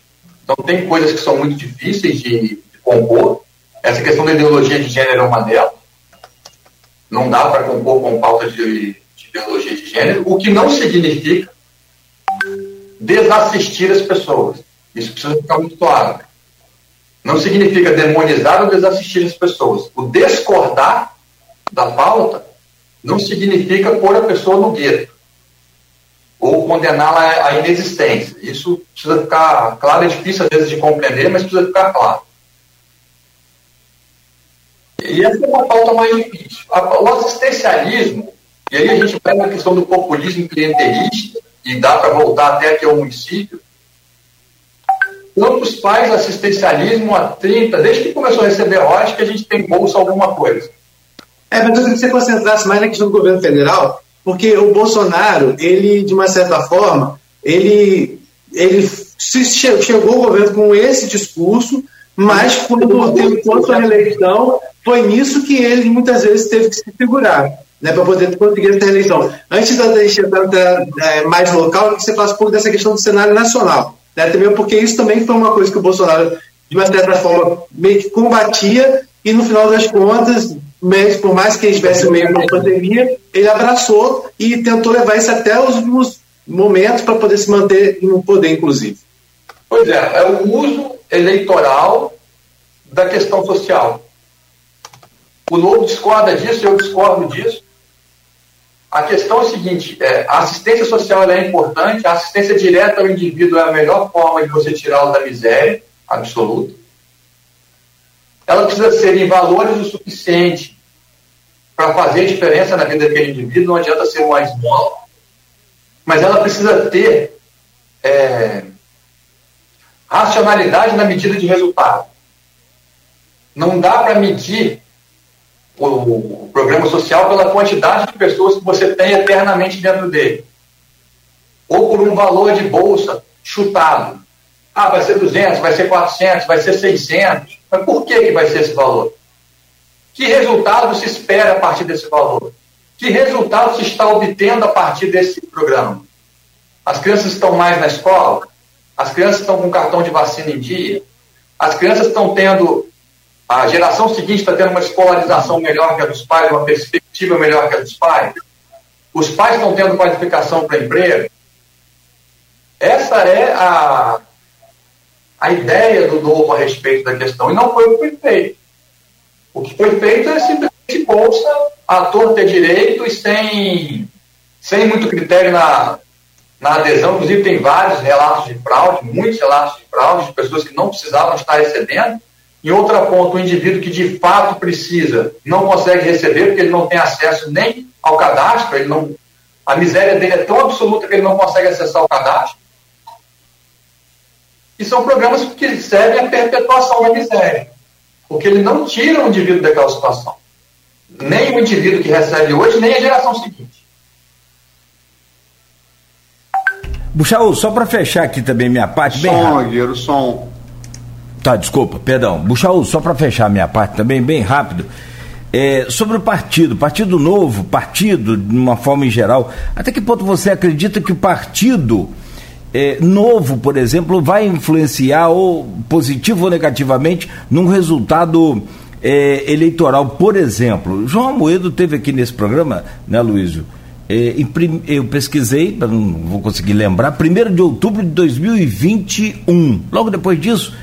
Então tem coisas que são muito difíceis de, de compor. Essa questão da ideologia de gênero é uma delas. Não dá para compor com pauta de, de ideologia de gênero, o que não significa desassistir as pessoas. Isso precisa ficar muito claro. Não significa demonizar ou desassistir as pessoas. O discordar da pauta não significa pôr a pessoa no gueto ou condená-la à inexistência. Isso precisa ficar claro, é difícil às vezes de compreender, mas precisa ficar claro. E essa é uma pauta mais difícil. O assistencialismo, e aí a gente pega a questão do populismo clientelista, e dá para voltar até aqui ao município. Quantos pais assistencialismo há 30, desde que começou a receber royalties, que a gente tem bolsa alguma coisa? É, mas eu queria que você concentrasse mais na questão do governo federal, porque o Bolsonaro, ele, de uma certa forma, ele, ele chegou ao governo com esse discurso, mas quando teve a reeleição, foi nisso que ele muitas vezes teve que se segurar, né, para poder conseguir essa reeleição. Antes da gente entrar mais local, que você falasse um pouco dessa questão do cenário nacional, né, também porque isso também foi uma coisa que o Bolsonaro, de uma certa forma, meio que combatia e no final das contas, mesmo, por mais que ele estivesse meio na pandemia, ele abraçou e tentou levar isso até os últimos momentos para poder se manter no poder, inclusive. Pois é, é o uso eleitoral da questão social. O Novo discorda disso, eu discordo disso. A questão é a seguinte: é, a assistência social é importante, a assistência direta ao indivíduo é a melhor forma de você tirá-lo da miséria absoluta. Ela precisa ser em valores o suficiente para fazer diferença na vida daquele indivíduo, não adianta ser uma esmola, mas ela precisa ter é, racionalidade na medida de resultado. Não dá para medir o, o, programa social pela quantidade de pessoas que você tem eternamente dentro dele. Ou por um valor de bolsa chutado. Ah, vai ser 200, vai ser 400, vai ser 600. Mas por que, que vai ser esse valor? Que resultado se espera a partir desse valor? Que resultado se está obtendo a partir desse programa? As crianças estão mais na escola? As crianças estão com cartão de vacina em dia? As crianças estão tendo a geração seguinte está tendo uma escolarização melhor que a dos pais, uma perspectiva melhor que a dos pais. Os pais estão tendo qualificação para emprego. Essa é a, a ideia do novo a respeito da questão. E não foi o que foi feito. O que foi feito é simplesmente bolsa a ter direito e sem, sem muito critério na, na adesão. Inclusive, tem vários relatos de fraude, muitos relatos de fraude, de pessoas que não precisavam estar recebendo em outra ponta, o indivíduo que de fato precisa não consegue receber porque ele não tem acesso nem ao cadastro, ele não, a miséria dele é tão absoluta que ele não consegue acessar o cadastro. E são programas que servem à perpetuação da miséria, porque ele não tira o indivíduo daquela situação. Nem o indivíduo que recebe hoje, nem a geração seguinte. Buxaú, só para fechar aqui também minha parte, bem som, rápido. som. Tá, desculpa, perdão. Buxaú, só para fechar minha parte também, bem rápido. É, sobre o partido, partido novo, partido de uma forma em geral, até que ponto você acredita que o partido é, novo, por exemplo, vai influenciar ou positivo ou negativamente num resultado é, eleitoral? Por exemplo, João Amoedo teve aqui nesse programa, né, Luísio? É, eu pesquisei, não vou conseguir lembrar, 1 de outubro de 2021. Logo depois disso,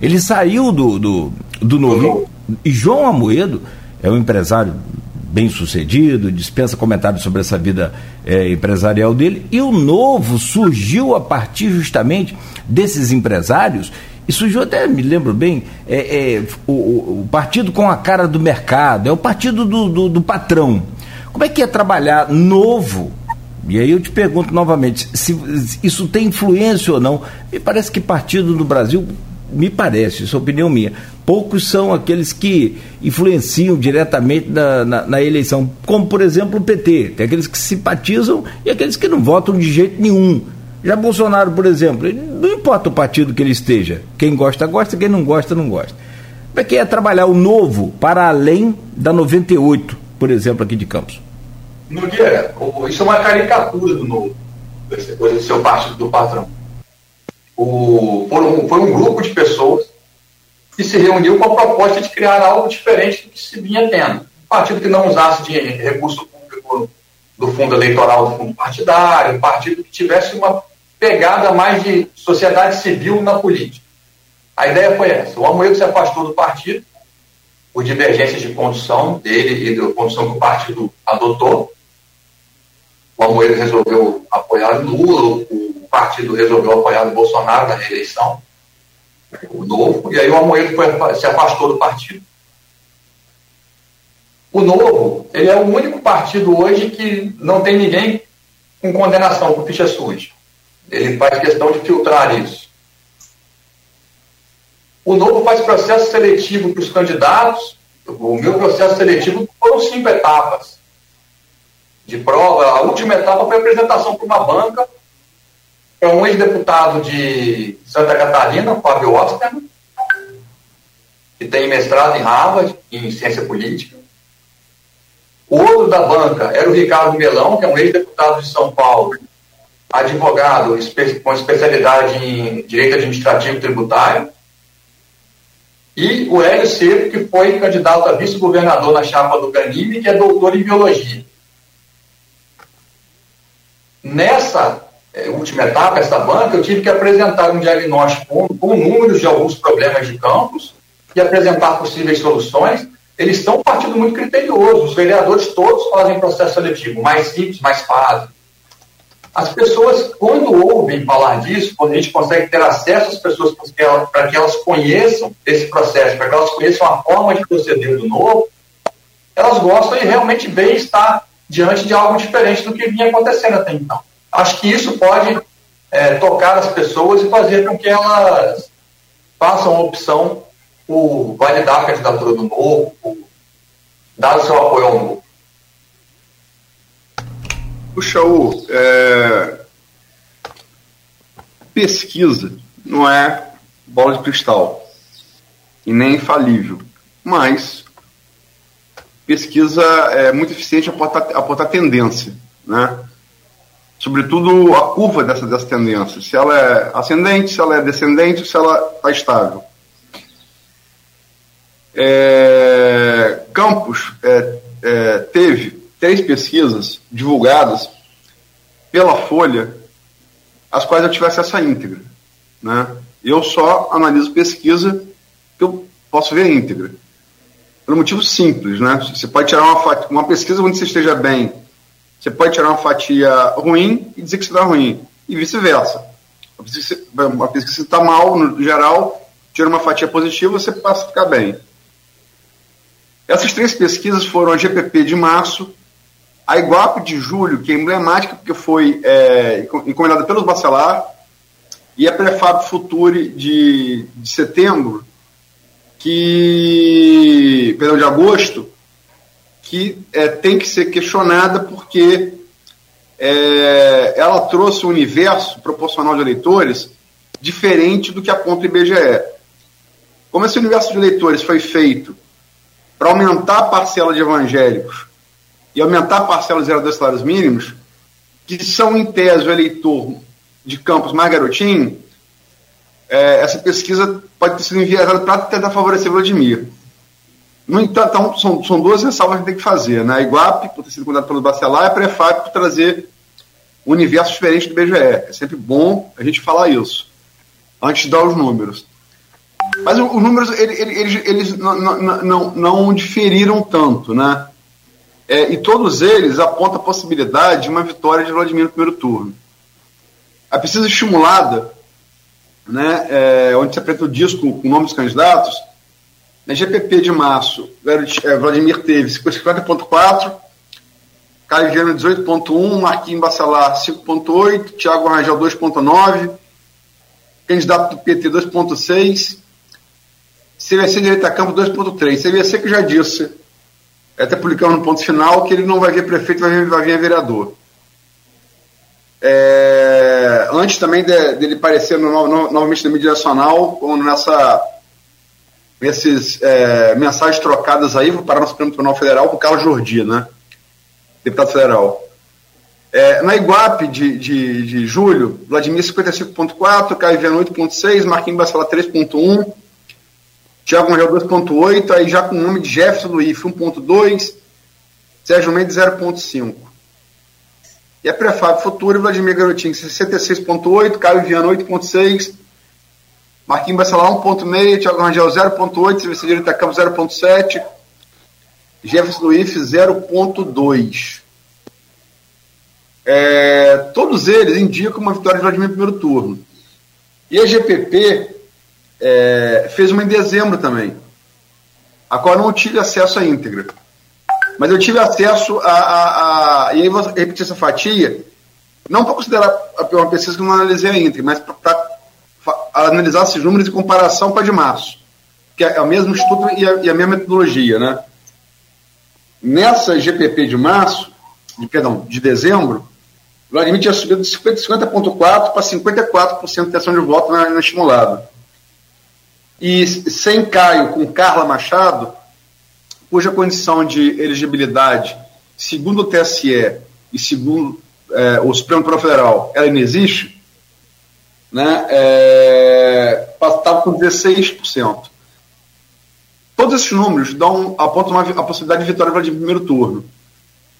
ele saiu do, do, do novo. E João Amoedo é um empresário bem sucedido, dispensa comentários sobre essa vida é, empresarial dele. E o novo surgiu a partir justamente desses empresários. E surgiu até, me lembro bem, é, é, o, o, partido com a cara do mercado, é o partido do, do, do patrão. Como é que é trabalhar novo e aí eu te pergunto novamente, se isso tem influência ou não. Me parece que partido no Brasil, me parece, isso é opinião minha, poucos são aqueles que influenciam diretamente na, na, na, eleição, como por exemplo o PT. Tem aqueles que simpatizam e aqueles que não votam de jeito nenhum. Já Bolsonaro, por exemplo, não importa o partido que ele esteja, quem gosta, gosta, quem não gosta, não gosta. Como é que é trabalhar o novo para além da 98, por exemplo, aqui de Campos? Nogueira, isso é uma caricatura do novo, essa coisa de ser o partido do patrão. O, um, foi um grupo de pessoas que se reuniu com a proposta de criar algo diferente do que se vinha tendo. Um partido que não usasse dinheiro, recurso público do fundo eleitoral, do fundo partidário, um partido que tivesse uma pegada mais de sociedade civil na política. A ideia foi essa. O Amoedo se afastou do partido por divergências de condução dele e da condução que o partido adotou o Amoedo resolveu apoiar Lula, o partido resolveu apoiar o Bolsonaro na reeleição, o novo, e aí o Amoedo foi, se afastou do partido. O Novo, ele é o único partido hoje que não tem ninguém com condenação por ficha suja. Ele faz questão de filtrar isso. O Novo faz processo seletivo para os candidatos. O meu processo seletivo foram cinco etapas de prova. A última etapa foi a apresentação para uma banca, é um ex-deputado de Santa Catarina, Fábio Osterman, que tem mestrado em Harvard, em ciência política. O outro da banca era o Ricardo Melão, que é um ex-deputado de São Paulo, advogado com especialidade em direito administrativo tributário. E o Hélio Seco, que foi candidato a vice-governador na chapa do Ganime, que é doutor em biologia. Nessa última etapa, essa banca, eu tive que apresentar um diagnóstico com, com números de alguns problemas de campos e apresentar possíveis soluções. Eles estão um partido muito criterioso. Os vereadores todos fazem processo seletivo, mais simples, mais fácil. As pessoas, quando ouvem falar disso, quando a gente consegue ter acesso às pessoas para que elas conheçam esse processo, para que elas conheçam a forma de proceder do novo, elas gostam e realmente veem estar diante de algo diferente do que vinha acontecendo até então. Acho que isso pode é, tocar as pessoas e fazer com que elas façam a opção por validar a candidatura do novo, por dar o seu apoio ao novo. O, é... pesquisa não é bola de cristal e nem infalível, mas pesquisa é muito eficiente a apontar tendência, né? Sobretudo a curva dessa, dessa tendência, se ela é ascendente, se ela é descendente, se ela está estável. É, Campos é, é, teve três pesquisas divulgadas pela Folha, as quais eu tive acesso à íntegra. Né? Eu só analiso pesquisa que eu posso ver íntegra pelo motivo simples, né? Você pode tirar uma, uma pesquisa onde você esteja bem, você pode tirar uma fatia ruim e dizer que está ruim, e vice-versa. Uma pesquisa que está mal, no geral, tira uma fatia positiva, você passa a ficar bem. Essas três pesquisas foram a GPP de março, a Iguape de julho, que é emblemática porque foi é, encomendada pelos Bacelar, e a Prefab Future de, de setembro, que, perdão, de agosto, que é, tem que ser questionada porque é, ela trouxe um universo proporcional de eleitores diferente do que aponta o IBGE. Como esse universo de eleitores foi feito para aumentar a parcela de evangélicos e aumentar a parcela de zeradores salários mínimos, que são, em tese, o eleitor de campos mais garotinho, é, essa pesquisa pode ter sido enviesada para tentar favorecer Vladimir. No entanto, então, são, são duas ressalvas que a gente tem que fazer. Né? A Iguape, por ter sido convidado pelo Bacelar, e a Prefap por trazer um universo diferente do BGE. É sempre bom a gente falar isso, antes de dar os números. Mas os números, eles, eles, eles não, não, não, não, diferiram tanto, né? é, e todos eles apontam a possibilidade de uma vitória de Vladimir no primeiro turno. A pesquisa estimulada, né, é, onde se apresenta o disco com o nome dos candidatos, na GPP de março, é, Vladimir teve 50,4, Caio Viana 18,1, Marquinhos Bacelar 5,8, Tiago Rangel 2,9, candidato do PT 2,6, CVC Direita Campo 2,3. CVC que já disse, até publicamos no ponto final, que ele não vai ver prefeito, vai vir, vai vir vereador. É, antes também de, dele aparecer no, no, novamente na mídia nacional, nessa esses é, mensagens trocadas aí, vou parar no Supremo Tribunal Federal com o Carlos Jordi, né? Deputado federal. É, na Iguape de, de, de julho, Vladimir 55.4, Caio Viana 8.6, Marquinhos Bacelar 3.1, Tiago Angel 2.8, aí já com o nome de Jefferson do IF 1.2, Sérgio Mendes 0.5. E a Prefab Futuro, Vladimir Garotinho 66.8, Caio Viana 8.6, Marquinhos Bacelar 1.6, Thiago Rangel 0.8, CVC Direita Campos 0.7, Jefferson Luiz 0.2. É, todos eles indicam uma vitória de Vladimir no primeiro turno. E a GPP é, fez uma em dezembro também, a qual eu não tive acesso à íntegra. Mas eu tive acesso a. a, a e aí vou repetir essa fatia, não para considerar uma pesquisa que eu não analisei a íntegra, mas para analisar esses números em comparação com a de março, que é o mesmo estudo e a, e a mesma metodologia, né? Nessa GPP de março, de, perdão, de dezembro, o Vladimir tinha subido de 50,4% para 54% de intenção de voto na, na estimulada. E sem Caio, com Carla Machado, cuja condição de elegibilidade, segundo o TSE e segundo é, o Supremo Tribunal Federal, ela inexiste, né, estava com 16%. Todos esses números dão, apontam uma, a possibilidade de vitória de primeiro turno.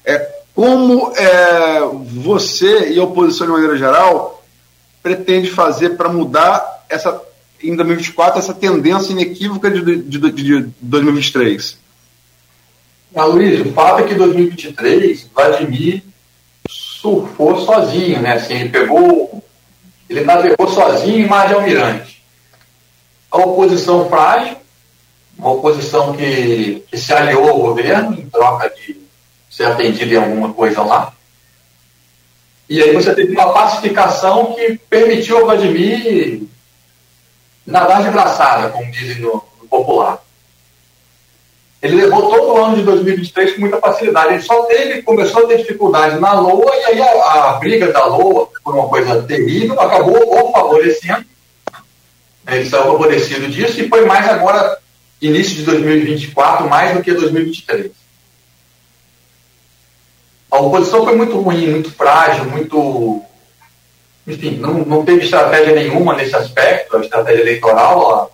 É, como é, você e a oposição, de maneira geral, pretende fazer para mudar essa, em 2024 essa tendência inequívoca de, de, de, de 2023? Ah, Luiz, o fato é que em 2023, Vladimir surfou sozinho, né? Assim, ele pegou ele navegou sozinho em Mar de Almirante. A oposição frágil, uma oposição que, que se aliou ao governo em troca de ser atendido em alguma coisa lá. E aí você teve uma pacificação que permitiu ao Vladimir nadar de braçada, como dizem no, no popular. Ele levou todo o ano de 2023 com muita facilidade. Ele só teve, começou a ter dificuldade na LOA, e aí a, a briga da LOA foi uma coisa terrível, acabou o favorecendo. Ele saiu favorecido disso e foi mais agora, início de 2024, mais do que 2023. A oposição foi muito ruim, muito frágil, muito. Enfim, não, não teve estratégia nenhuma nesse aspecto, a estratégia eleitoral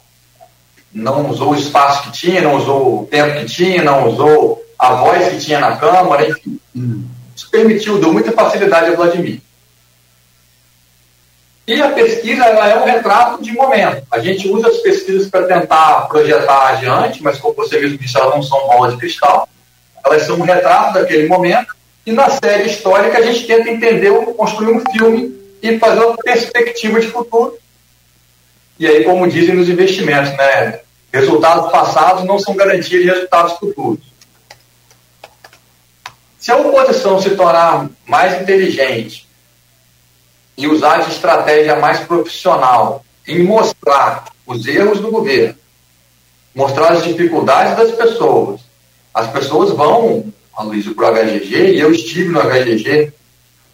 não usou o espaço que tinha, não usou o tempo que tinha, não usou a voz que tinha na Câmara, enfim. Isso permitiu, deu muita facilidade a Vladimir. E a pesquisa ela é um retrato de momento. A gente usa as pesquisas para tentar projetar adiante, mas como você mesmo disse, elas não são bolas de cristal. Elas são um retrato daquele momento. E na série histórica a gente tenta entender, construir um filme e fazer uma perspectiva de futuro. E aí, como dizem nos investimentos, né? Resultados passados não são garantia de resultados futuros. Se a oposição se tornar mais inteligente e usar de estratégia mais profissional em mostrar os erros do governo, mostrar as dificuldades das pessoas, as pessoas vão, Luiz, para o HGG, e eu estive no HGG.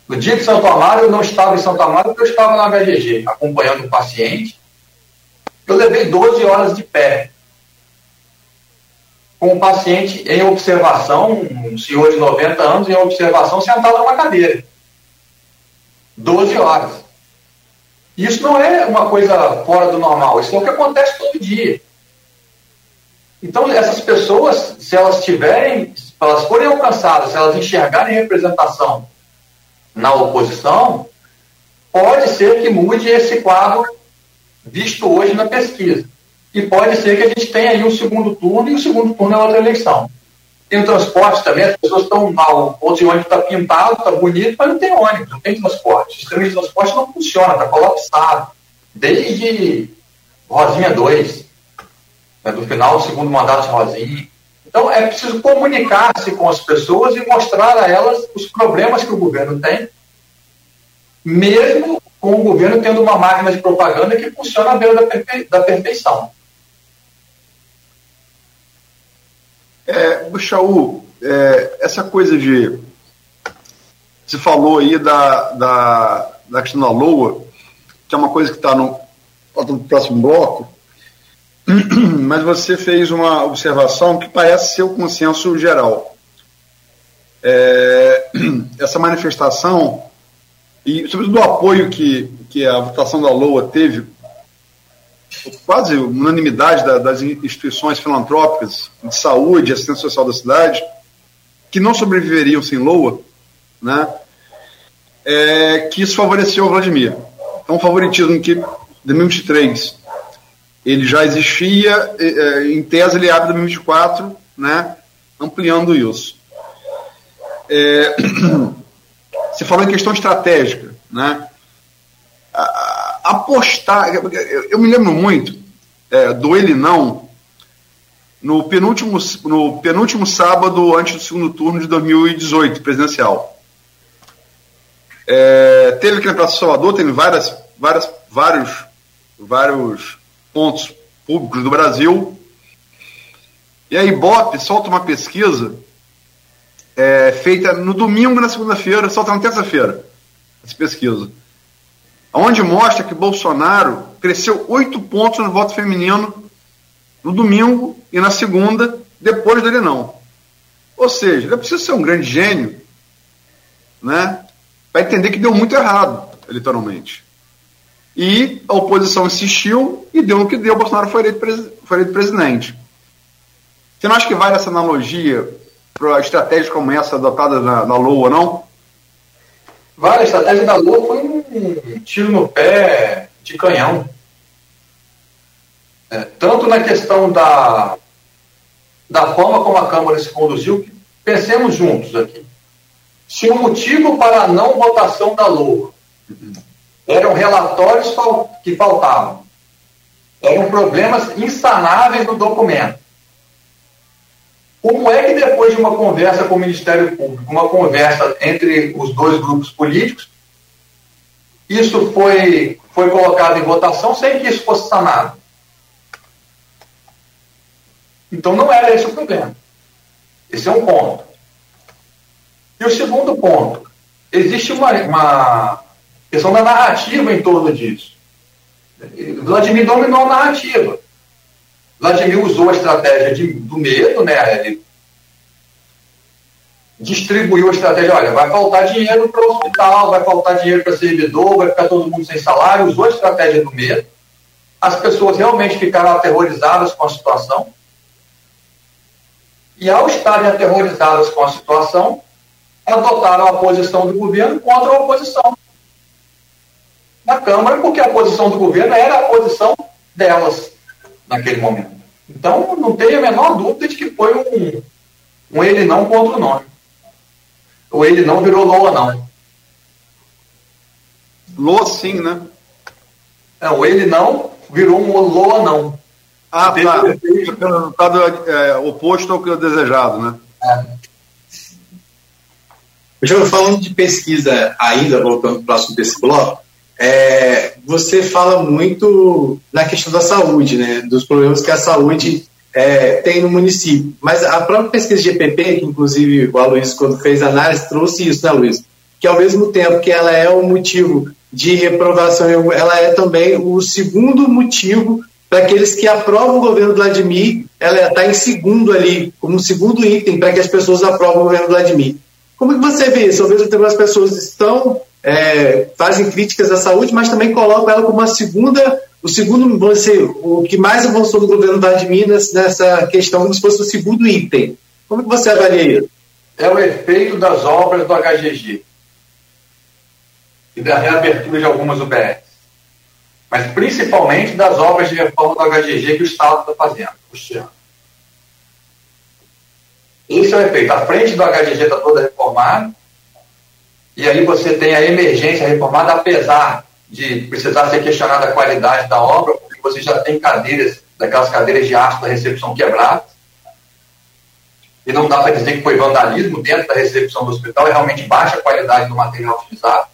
No dia de Santo Amaro, eu não estava em Santo Amaro porque eu estava no HGG, acompanhando o paciente. Eu levei 12 horas de pé com o paciente em observação, um senhor de 90 anos em observação sentado numa cadeira. 12 horas. Isso não é uma coisa fora do normal, isso é o que acontece todo dia. Então, essas pessoas, se elas tiverem, se elas forem alcançadas, se elas enxergarem representação na oposição, pode ser que mude esse quadro visto hoje na pesquisa. E pode ser que a gente tenha aí um segundo turno e o segundo turno é outra eleição. tem o transporte também, as pessoas estão mal. O de ônibus está pintado, está bonito, mas não tem ônibus, não tem transporte. O sistema de transporte não funciona, está colapsado. Desde Rosinha 2, né, do final do segundo mandato de Rosinha. Então é preciso comunicar-se com as pessoas e mostrar a elas os problemas que o governo tem, mesmo com o governo tendo uma máquina de propaganda que funciona à beira da, perfe da perfeição. É, é, essa coisa de. Você falou aí da, da, da questão da LOA, que é uma coisa que está no, tá no próximo bloco, mas você fez uma observação que parece ser o consenso geral. É, essa manifestação, e sobretudo o apoio que, que a votação da LOA teve quase unanimidade da, das instituições filantrópicas de saúde e assistência social da cidade, que não sobreviveriam sem LOA, né, é, que isso favoreceu o Vladimir. Então, o favoritismo que, de 2023, ele já existia, é, em tese ele abre 2024, né, ampliando isso. É, você falou em questão estratégica, né, apostar. Eu, eu me lembro muito é, do ele não no penúltimo, no penúltimo sábado antes do segundo turno de 2018 presidencial. É, teve aqui na Praça Salvador, tem várias, várias, vários, vários pontos públicos do Brasil. E a Ibope solta uma pesquisa é, feita no domingo e na segunda-feira, solta na terça-feira, essa pesquisa onde mostra que Bolsonaro cresceu oito pontos no voto feminino no domingo e na segunda, depois dele não. Ou seja, ele precisa ser um grande gênio né, para entender que deu muito errado, eleitoralmente. E a oposição insistiu e deu no que deu, Bolsonaro foi eleito, foi eleito presidente. Você não acha que vale essa analogia para estratégias como essa adotada na, na não? Vale, a estratégia da Lua foi um tiro no pé de canhão. É, tanto na questão da, da forma como a Câmara se conduziu, pensemos juntos aqui. Se o motivo para a não votação da Lua eram relatórios que faltavam, eram problemas insanáveis no documento, como é que depois de uma conversa com o Ministério Público, uma conversa entre os dois grupos políticos, isso foi, foi colocado em votação sem que isso fosse sanado? Então não era esse o problema. Esse é um ponto. E o segundo ponto, existe uma, uma questão da narrativa em torno disso. Vladimir dominou a narrativa. Vladimir usou a estratégia de, do medo, né? Ele distribuiu a estratégia, olha, vai faltar dinheiro para o hospital, vai faltar dinheiro para servidor, vai ficar todo mundo sem salário, usou a estratégia do medo. As pessoas realmente ficaram aterrorizadas com a situação. E ao estarem aterrorizadas com a situação, adotaram a posição do governo contra a oposição na Câmara, porque a posição do governo era a posição delas naquele momento. Então, não tenho a menor dúvida de que foi um, um ele não contra o nome. O ele não virou Loa, não. Loa sim, né? Não, o ele não virou um Loa, não. Ah, tá. Pelo resultado é, oposto ao que é desejado, né? É. Já falando de pesquisa ainda, voltando para o próximo desse bloco, é, você fala muito na questão da saúde, né, dos problemas que a saúde é, tem no município. Mas a própria pesquisa de EPP, que inclusive o Aloysio, quando fez a análise, trouxe isso, né, Luiz? Que ao mesmo tempo que ela é o motivo de reprovação, ela é também o segundo motivo para aqueles que aprovam o governo Vladimir, ela está em segundo ali, como segundo item para que as pessoas aprovem o governo Vladimir. Como que você vê isso? Ao mesmo tempo as pessoas estão é, fazem críticas à saúde, mas também colocam ela como uma segunda, o segundo, você, o que mais avançou no governo Vladimir nessa questão, como se fosse o segundo item. Como que você avalia isso? É o efeito das obras do HGG e da reabertura de algumas UBS. Mas principalmente das obras de reforma do HGG que o Estado está fazendo, custeando. Esse é o efeito. A frente do HGG está toda reformada, e aí você tem a emergência reformada, apesar de precisar ser questionada a qualidade da obra, porque você já tem cadeiras, daquelas cadeiras de aço da recepção quebradas, e não dá para dizer que foi vandalismo dentro da recepção do hospital, é realmente baixa qualidade do material utilizado.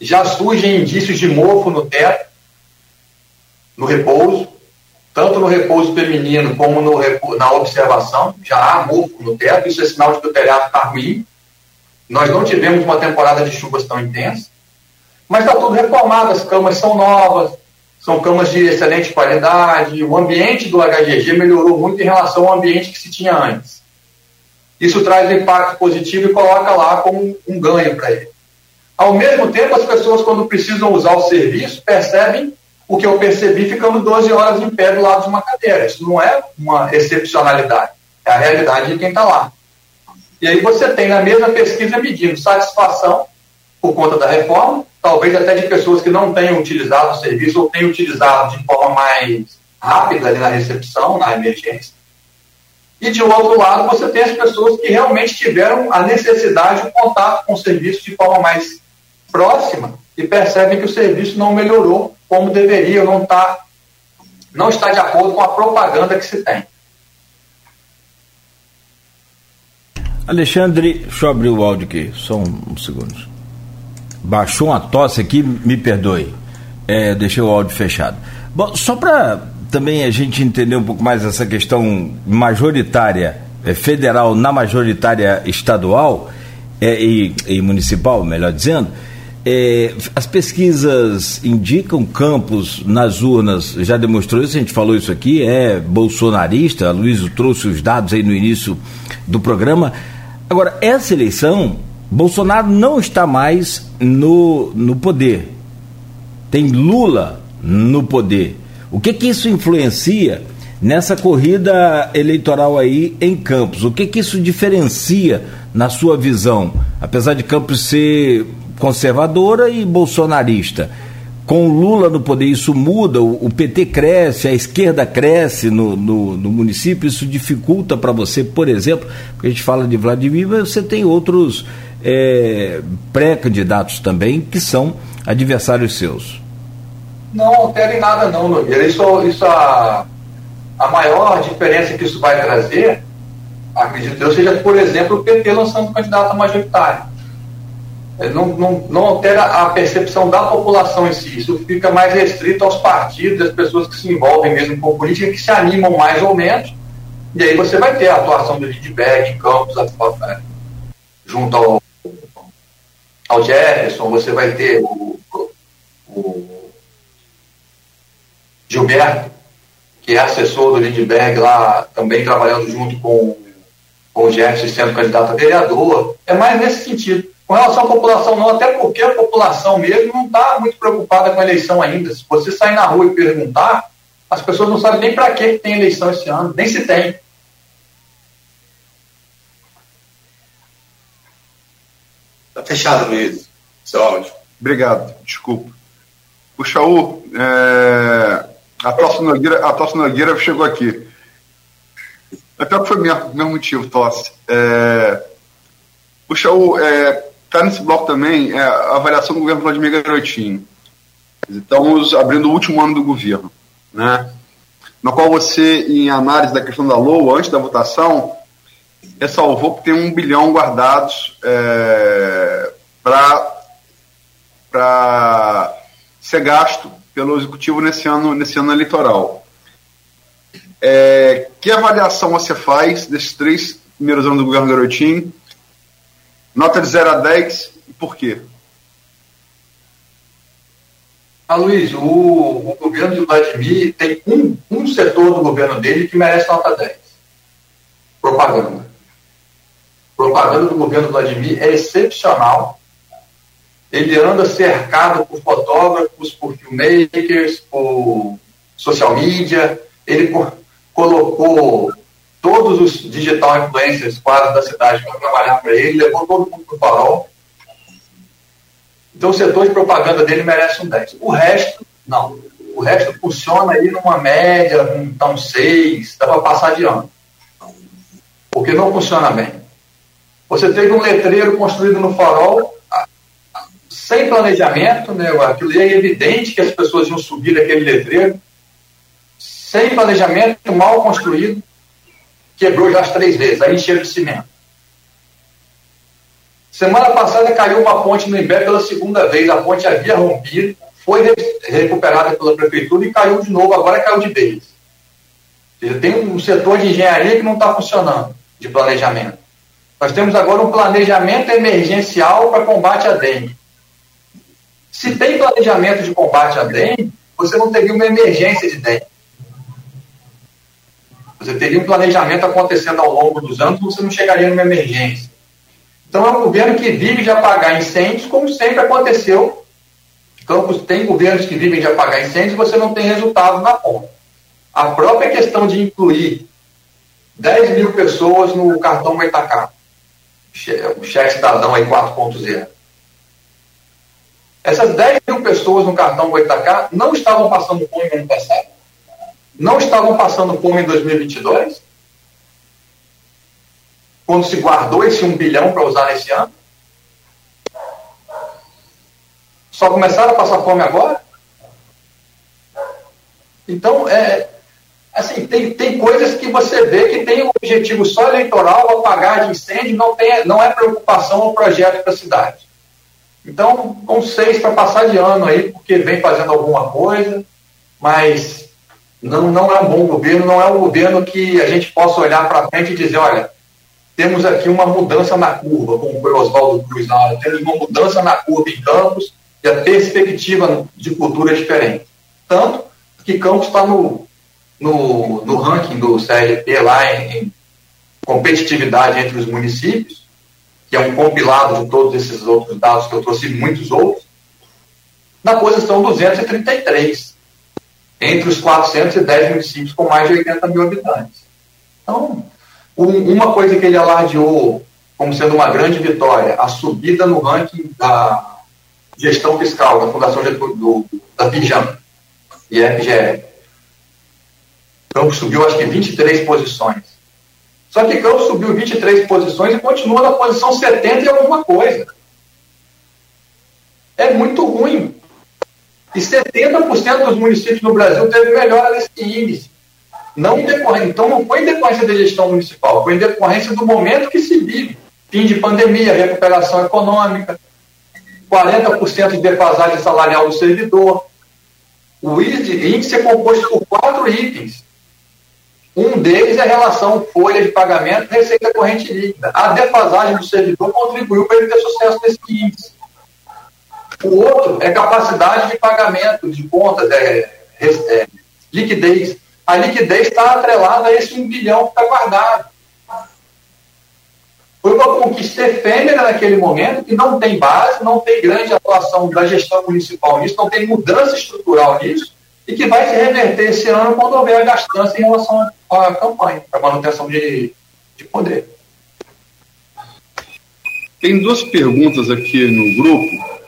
Já surgem indícios de mofo no teto, no repouso, tanto no repouso feminino como no, na observação, já há mofo no teto, isso é sinal de que o telhado está ruim. Nós não tivemos uma temporada de chuvas tão intensa, mas está tudo reformado, as camas são novas, são camas de excelente qualidade, o ambiente do HGG melhorou muito em relação ao ambiente que se tinha antes. Isso traz um impacto positivo e coloca lá como um ganho para ele. Ao mesmo tempo, as pessoas, quando precisam usar o serviço, percebem o que eu percebi ficando 12 horas em pé do lado de uma cadeira. Isso não é uma excepcionalidade, é a realidade de quem está lá. E aí você tem na mesma pesquisa medindo satisfação por conta da reforma, talvez até de pessoas que não tenham utilizado o serviço ou tenham utilizado de forma mais rápida ali na recepção, na emergência. E de outro lado, você tem as pessoas que realmente tiveram a necessidade de contato com o serviço de forma mais próxima e percebem que o serviço não melhorou como deveria, não está não está de acordo com a propaganda que se tem. Alexandre, deixa eu abrir o áudio aqui, só um, um segundo. Baixou uma tosse aqui, me perdoe. É, deixei o áudio fechado. Bom, só para também a gente entender um pouco mais essa questão majoritária é, federal na majoritária estadual é, e, e, municipal, melhor dizendo, é, as pesquisas indicam campos nas urnas, já demonstrou isso, a gente falou isso aqui, é bolsonarista, a Luiz trouxe os dados aí no início do programa. Agora, essa eleição, Bolsonaro não está mais no, no poder. Tem Lula no poder. O que que isso influencia nessa corrida eleitoral aí em Campos? O que que isso diferencia na sua visão? Apesar de Campos ser conservadora e bolsonarista, com Lula no poder isso muda, o, PT cresce, a esquerda cresce no, no, no município, isso dificulta para você, por exemplo, porque a gente fala de Vladimir, mas você tem outros é, pré-candidatos também que são adversários seus. Não altera em nada não, Nogueira. Isso, isso a, a maior diferença que isso vai trazer, acredito eu, seja, por exemplo, o PT lançando candidato majoritário. Não, não, não altera a percepção da população em si. Isso fica mais restrito aos partidos, às pessoas que se envolvem mesmo com política, que se animam mais ou menos. E aí você vai ter a atuação do Lindbergh em Campos, junto ao, ao Jefferson, você vai ter o, o Gilberto, que é assessor do Lindbergh lá, também trabalhando junto com, com o Jefferson, sendo candidato a vereador. É mais nesse sentido. Com relação à população, não, até porque a população mesmo não está muito preocupada com a eleição ainda. Se você sair na rua e perguntar, as pessoas não sabem nem para que tem eleição esse ano, nem se tem. Está fechado, Luiz. Seu áudio. Obrigado, desculpa. O Chaú, é... A tosse Nogueira, a tosse Nogueira chegou aqui. Até que foi mesmo, mesmo motivo, tosse. É, puxa, o, é, tá nesse bloco também é, a avaliação do governo Vladimir Garotinho. Estamos abrindo o último ano do governo, né? No qual você, em análise da questão da LOA, antes da votação, ressalvou que tem um bilhão guardados é, para ser gasto pelo executivo nesse ano, nesse ano eleitoral. É, que avaliação você faz desses três primeiros anos do governo Garotinho? Nota de 0 a 10 e por quê? Ah, Luiz, o, o governo de Vladimir tem um, um setor do governo dele que merece nota 10. Propaganda. Propaganda do governo Vladimir é excepcional ele anda cercado por fotógrafos, por filmmakers, por social media. Ele colocou todos os digital influencers quase da cidade para trabalhar para ele, levou todo mundo para o farol. Então o setor de propaganda dele merece um 10. O resto, não. O resto funciona aí numa média, um então 6, dá para passar de ano. porque não funciona bem. Você teve um letreiro construído no farol sem planejamento, né? aquilo é evidente que as pessoas iam subir aquele letreiro, sem planejamento, mal construído, quebrou já as três vezes, aí encheram de cimento. Semana passada caiu uma ponte no Imbé pela segunda vez, a ponte havia rompido, foi recuperada pela prefeitura e caiu de novo, agora caiu de vez. Tem um setor de engenharia que não está funcionando, de planejamento. Nós temos agora um planejamento emergencial para combate à dengue. Se tem planejamento de combate à dengue, você não teria uma emergência de dengue. Você teria um planejamento acontecendo ao longo dos anos, você não chegaria numa emergência. Então é um governo que vive de apagar incêndios, como sempre aconteceu. Campos tem governos que vivem de apagar incêndios você não tem resultado na ponta. A própria questão de incluir 10 mil pessoas no cartão Goitacá, o cheque cidadão aí 4.0. Essas 10 mil pessoas no cartão Goitacá não estavam passando fome no ano passado? Não estavam passando fome em 2022? Quando se guardou esse 1 bilhão para usar nesse ano? Só começaram a passar fome agora? Então, é, assim, tem, tem coisas que você vê que tem um objetivo só eleitoral, apagar de incêndio, não, tem, não é preocupação ou projeto para a cidade. Então, com seis para passar de ano aí, porque vem fazendo alguma coisa, mas não, não é um bom governo, não é um governo que a gente possa olhar para frente e dizer, olha, temos aqui uma mudança na curva, como foi o Oswaldo Cruz na hora, temos uma mudança na curva em Campos e a perspectiva de cultura é diferente. Tanto que Campos está no, no, no ranking do CRP lá em, em competitividade entre os municípios, que é um compilado de todos esses outros dados que eu trouxe muitos outros, na posição 233, entre os 410 municípios com mais de 80 mil habitantes. Então, um, uma coisa que ele alardeou como sendo uma grande vitória, a subida no ranking da gestão fiscal da Fundação do, do, da Pijam, IFGE. Então, subiu acho que 23 posições. Só que Campos subiu 23 posições e continua na posição 70 e alguma coisa. É muito ruim. E 70% dos municípios no Brasil teve melhora nesse índice. Não decorrência, então não foi em decorrência da gestão municipal, foi em decorrência do momento que se vive. Fim de pandemia, recuperação econômica, 40% de defasagem salarial do servidor. O índice é composto por quatro itens. Um deles é a relação folha de pagamento receita corrente líquida. A defasagem do servidor contribuiu para ele ter sucesso nesse índice. O outro é capacidade de pagamento de contas, é, é, liquidez. A liquidez está atrelada a esse um bilhão que está guardado. Foi uma conquista efêmera naquele momento, que não tem base, não tem grande atuação da gestão municipal nisso, não tem mudança estrutural nisso, e que vai se reverter esse ano quando houver a gastança em relação à campanha, para manutenção de, de poder. Tem duas perguntas aqui no grupo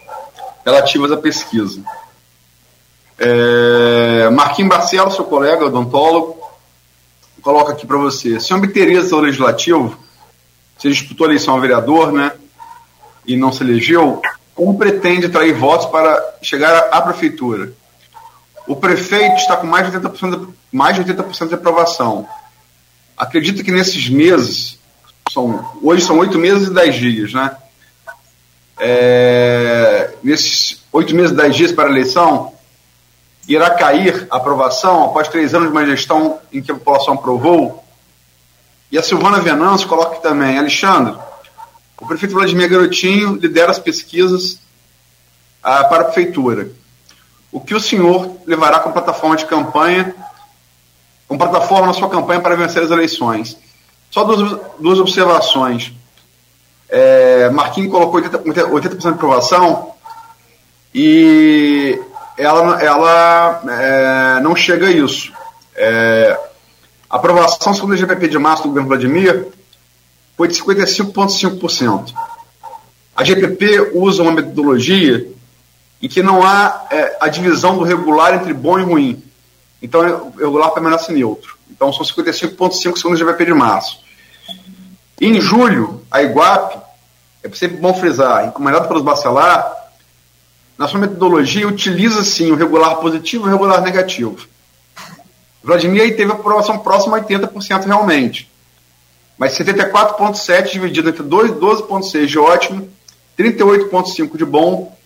relativas à pesquisa. É, Marquinhos Barcelos, seu colega, odontólogo, coloca aqui para você. Se obteria o legislativo, você disputou a eleição a vereador, né? E não se elegeu, como pretende atrair votos para chegar à prefeitura? O prefeito está com mais de 80%, de, mais de 80% de aprovação. Acredito que nesses meses, são, hoje são oito meses e dez dias, né? É, nesses oito meses dez dias para a eleição, irá cair a aprovação após três anos de uma gestão em que a população aprovou? E a Silvana Venâncio coloca também, Alexandre, o prefeito Vladimir Garotinho lidera as pesquisas ah, para a prefeitura o que o senhor levará com plataforma de campanha, com plataforma na sua campanha para vencer as eleições. Só duas, duas observações. É, Marquinhos colocou 80%, 80 de aprovação e ela, ela é, não chega a isso. É, a aprovação, segundo o GPP de março do governo Vladimir, foi de 55,5%. A GPP usa uma metodologia em que não há é, a divisão do regular entre bom e ruim. Então, o regular permanece neutro. Então, são 55,5 segundo o GVP de março. Em julho, a Iguape, é sempre bom frisar, encomendado pelos Bacelar, na sua metodologia utiliza sim o regular positivo e o regular negativo. Vladimir aí teve a aprovação próxima a 80% realmente. Mas 74,7 dividido entre 12,6 de ótimo, 38,5 de bom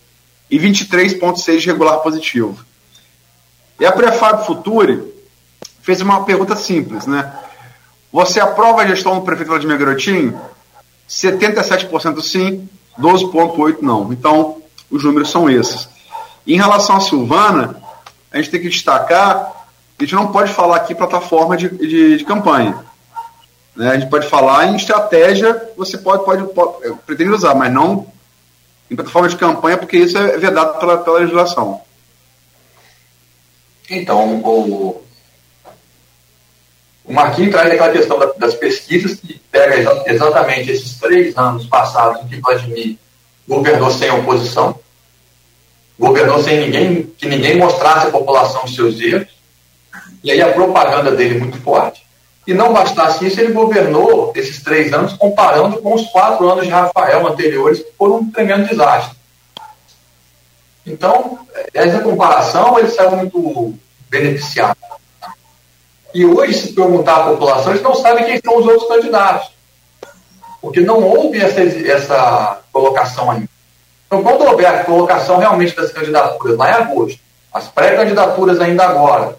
e 23,6 de regular positivo. E a Prefab Future fez uma pergunta simples, né? Você aprova a gestão do prefeito Vladimir Garotinho? 77% sim, 12,8% não. Então, os números são esses. Em relação à Silvana, a gente tem que destacar a gente não pode falar aqui plataforma de, de, de campanha. Né? A gente pode falar em estratégia, você pode, pode, pode pretende usar, mas não em plataforma de campanha, porque isso é vedado pela, pela legislação. Então, o, o Marquinhos traz aquela questão das pesquisas que pega exatamente esses três anos passados em que Vladimir governou sem oposição, governou sem ninguém, que ninguém mostrasse à população os seus erros, e aí a propaganda dele muito forte. E não bastasse isso, ele governou esses três anos comparando com os quatro anos de Rafael anteriores, que foram um tremendo desastre. Então, essa comparação, ele saiu muito beneficiado. E hoje, se perguntar à população, eles não sabem quem são os outros candidatos. Porque não houve essa, essa colocação ainda. Então, quando houver a colocação realmente das candidaturas lá em agosto, as pré-candidaturas ainda agora,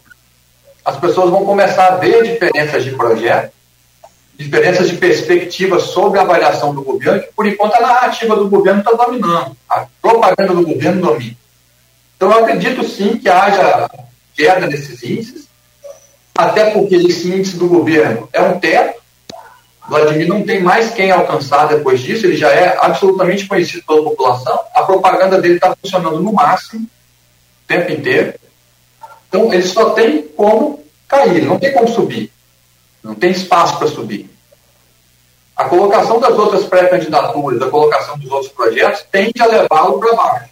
as pessoas vão começar a ver diferenças de projeto, diferenças de perspectiva sobre a avaliação do governo, que por enquanto a narrativa do governo está dominando, a propaganda do governo domina. Então, eu acredito sim que haja queda nesses índices, até porque esse índice do governo é um teto, Vladimir não tem mais quem alcançar depois disso, ele já é absolutamente conhecido pela população, a propaganda dele está funcionando no máximo, o tempo inteiro. Então, ele só tem como cair, não tem como subir. Não tem espaço para subir. A colocação das outras pré-candidaturas, a colocação dos outros projetos, tende a levá-lo para baixo.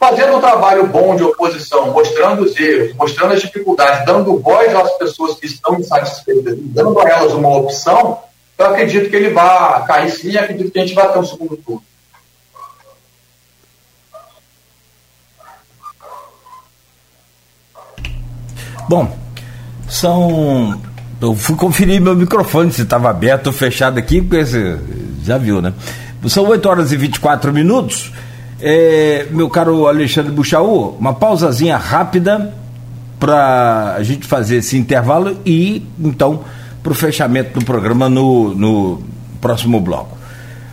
Fazendo um trabalho bom de oposição, mostrando os erros, mostrando as dificuldades, dando voz às pessoas que estão insatisfeitas, dando a elas uma opção, eu acredito que ele vai cair sim acredito que a gente vai ter um segundo turno. Bom, são. Eu fui conferir meu microfone se estava aberto ou fechado aqui, porque você já viu, né? São 8 horas e 24 minutos. É, meu caro Alexandre Buchaú, uma pausazinha rápida para a gente fazer esse intervalo e então para o fechamento do programa no, no próximo bloco.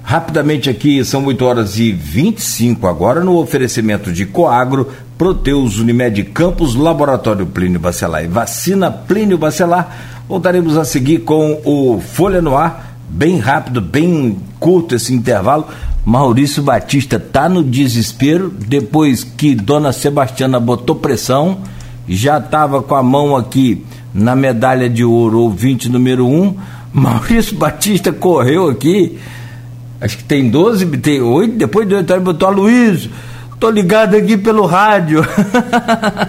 Rapidamente aqui, são 8 horas e 25 agora, no oferecimento de Coagro, Proteus Unimed Campos, Laboratório Plínio Bacelar e Vacina Plínio Bacelar. Voltaremos a seguir com o Folha no Ar, bem rápido, bem curto esse intervalo. Maurício Batista tá no desespero, depois que Dona Sebastiana botou pressão, já estava com a mão aqui na medalha de ouro, ouvinte número um. Maurício Batista correu aqui, acho que tem 12, tem 8, depois de 8 ele botou a Luiz. Tô ligado aqui pelo rádio.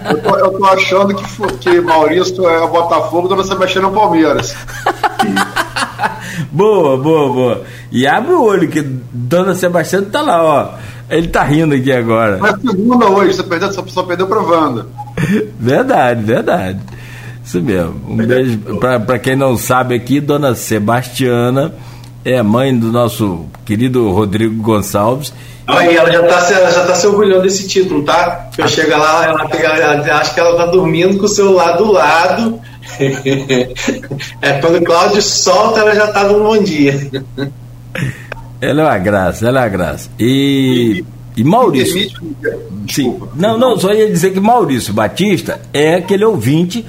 Eu tô, eu tô achando que, que Maurício é o Botafogo, Dona Sebastiana é o Palmeiras. boa, boa, boa. E abre o olho, que Dona Sebastiana tá lá, ó. Ele tá rindo aqui agora. Mas segunda hoje, você perdeu, só, só perdeu provando. Verdade, verdade. Isso mesmo. Um beijo para quem não sabe aqui, dona Sebastiana é mãe do nosso querido Rodrigo Gonçalves. Aí ela já está já tá se orgulhando desse título, tá? Eu chego lá, ela, ela, acho que ela tá dormindo com o celular do lado. É quando o Cláudio solta, ela já tá no bom dia. Ela é uma graça, ela é uma graça. E, e Maurício. Sim, não, não, só ia dizer que Maurício Batista é aquele ouvinte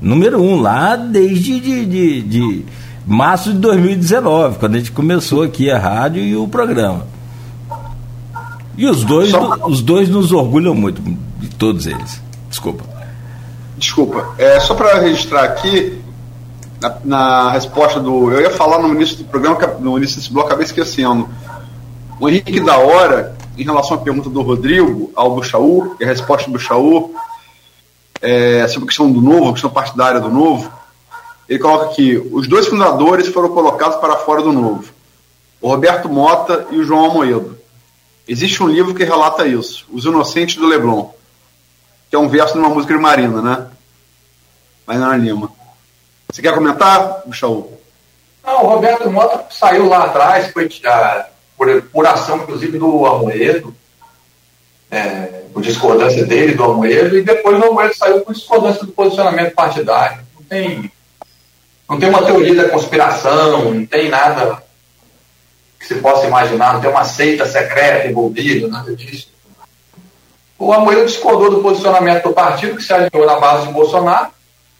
número um lá desde de, de, de março de 2019, quando a gente começou aqui a rádio e o programa. E os dois, só... os dois nos orgulham muito, de todos eles. Desculpa. Desculpa. É, só para registrar aqui, na, na, resposta do. Eu ia falar no início do programa, no início desse bloco, acabei esquecendo. O Henrique da Hora, em relação à pergunta do Rodrigo ao Buchaú, e a resposta do Buchaú, é, sobre a questão do novo, a questão partidária do novo, ele coloca aqui: os dois fundadores foram colocados para fora do novo. o Roberto Mota e o João Amoedo. Existe um livro que relata isso, Os Inocentes do Leblon, que é um verso de uma música de Marina, né? Marina Lima. Você quer comentar, Buxaú? Não, o Roberto Mota saiu lá atrás, foi ah, por, por ação, inclusive, do Amoedo, é, por discordância dele, do Amoedo, e depois o Amoedo saiu por discordância do posicionamento partidário. Não tem, não tem uma teoria da conspiração, não tem nada que se possa imaginar, não tem uma seita secreta envolvida, nada disso. O Amoedo discordou do posicionamento do partido, que se alinhou na base de Bolsonaro,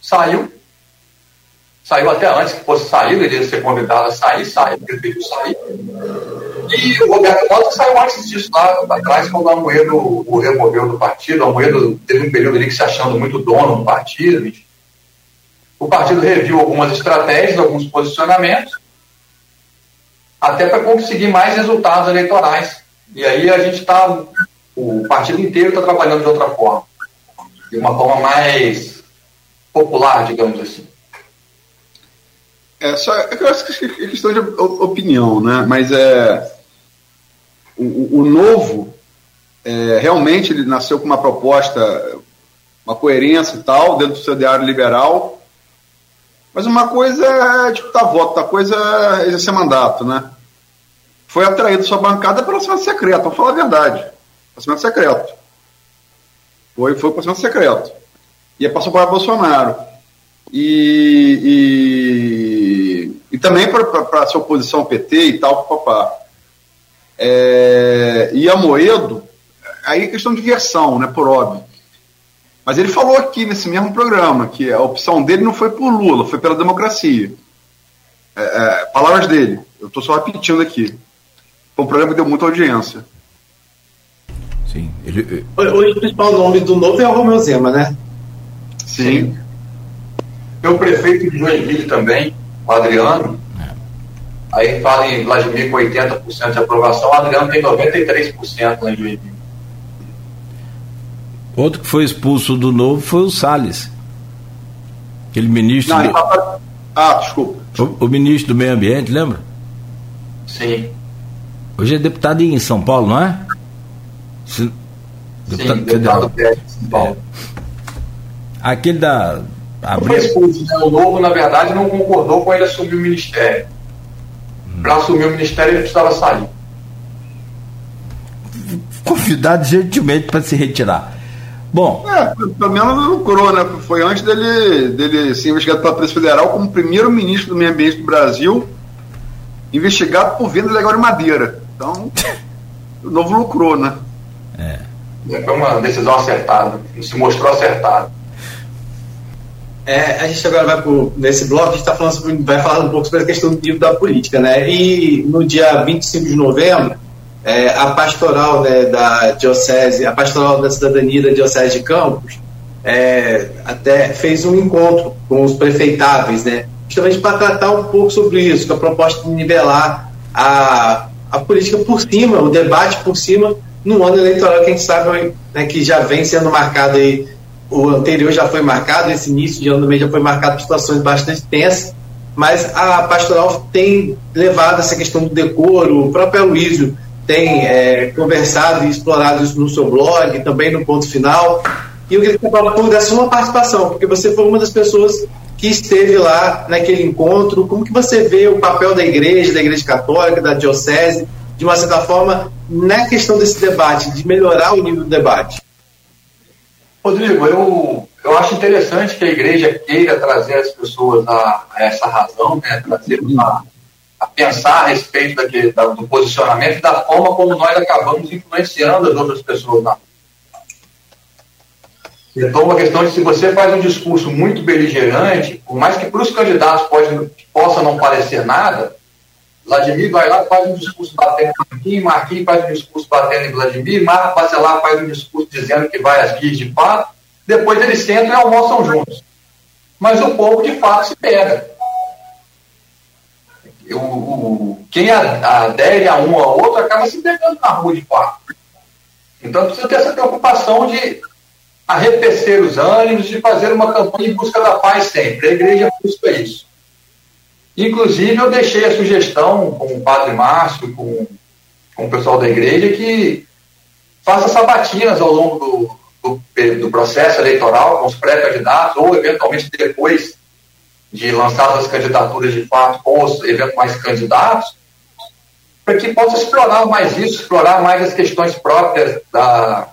saiu, saiu até antes que fosse sair, ele ia ser convidado a sair, saiu, preferiu sair. E o Roberto Mota saiu antes disso, lá atrás, quando o Amoedo o removeu do partido. O Amoedo teve um período ali que se achando muito dono do partido. O partido reviu algumas estratégias, alguns posicionamentos, até para conseguir mais resultados eleitorais. E aí a gente está, o partido inteiro está trabalhando de outra forma, de uma forma mais popular, digamos assim. É, só, eu acho que é questão de opinião, né? Mas é, o, o novo, é, realmente, ele nasceu com uma proposta, uma coerência e tal, dentro do seu diário liberal. Mas uma coisa é disputar voto, outra coisa é exercer mandato, né? Foi atraído sua bancada pelo orçamento secreto, vamos falar a verdade. Orçamento secreto. Foi, foi o orçamento secreto. E passou para Bolsonaro. E, e, e também para a sua oposição ao PT e tal, papá. É, e a Moedo, aí é questão de versão, né, por óbvio. Mas ele falou aqui nesse mesmo programa que a opção dele não foi por Lula, foi pela democracia. É, é, palavras dele, eu estou só repetindo aqui. Foi um programa que deu muita audiência. Sim. Ele... Hoje o principal nome do novo é o Romeu Zema, né? Sim. Tem o prefeito de Joinville também, o Adriano. É. Aí fala em Vladimir com 80% de aprovação, o Adriano tem 93% lá em Joinville. Outro que foi expulso do novo foi o Salles. Aquele ministro. Não, do... Ah, desculpa. O, o, ministro do Meio Ambiente, lembra? Sim. Hoje é deputado em São Paulo, não é? Se... Deputado, Sim, deputado de São Paulo. É. Aquele da. Expulso, né? O novo, na verdade, não concordou com ele assumir o ministério. Hum. Para assumir o ministério, ele precisava sair. Convidado gentilmente para se retirar. Bom. É, pelo menos não lucrou, né? Foi antes dele, dele ser investigado pela Polícia Federal como primeiro ministro do Meio Ambiente do Brasil, investigado por venda ilegal de madeira. Então, o novo lucrou, né? É. Foi uma decisão acertada, se mostrou acertada. É, a gente agora vai pro, nesse bloco, a gente tá falando sobre, vai falar um pouco sobre a questão do livro da política, né? E no dia 25 de novembro, é, a pastoral né, da Diocese, a pastoral da cidadania da Diocese de Campos, é, até fez um encontro com os prefeitáveis, né? Justamente para tratar um pouco sobre isso, com a proposta de nivelar a, a política por cima, o debate por cima, no ano eleitoral que gente sabe né, que já vem sendo marcado aí o anterior já foi marcado, esse início de ano também já foi marcado por situações bastante tensas, mas a pastoral tem levado essa questão do decoro, o próprio Aloysio tem é, conversado e explorado isso no seu blog, também no ponto final. E eu queria falar por da sua participação, porque você foi uma das pessoas que esteve lá naquele encontro. Como que você vê o papel da igreja, da igreja católica, da diocese, de uma certa forma, na questão desse debate, de melhorar o nível do debate? Rodrigo, eu, eu acho interessante que a igreja queira trazer as pessoas a, a essa razão, né, trazer a, a pensar a respeito daquele, da, do posicionamento e da forma como nós acabamos influenciando as outras pessoas na então, uma questão de se você faz um discurso muito beligerante, por mais que para os candidatos pode, possa não parecer nada, Vladimir vai lá faz um discurso batendo em Marquinhos, Marquinhos faz um discurso batendo em Vladimir, Marco Bacelar faz um discurso dizendo que vai às guias de fato, depois eles sentam e almoçam juntos. Mas o povo, de fato, se pega. O, o, quem adere a um ao outro acaba se pegando na rua de fato. Então precisa ter essa preocupação de arrefecer os ânimos, de fazer uma campanha em busca da paz sempre. A igreja busca isso. Inclusive, eu deixei a sugestão com o padre Márcio, com, com o pessoal da igreja, que faça sabatinas ao longo do, do, do processo eleitoral com os pré-candidatos, ou eventualmente depois de lançadas as candidaturas de fato com os eventuais candidatos, para que possa explorar mais isso, explorar mais as questões próprias da,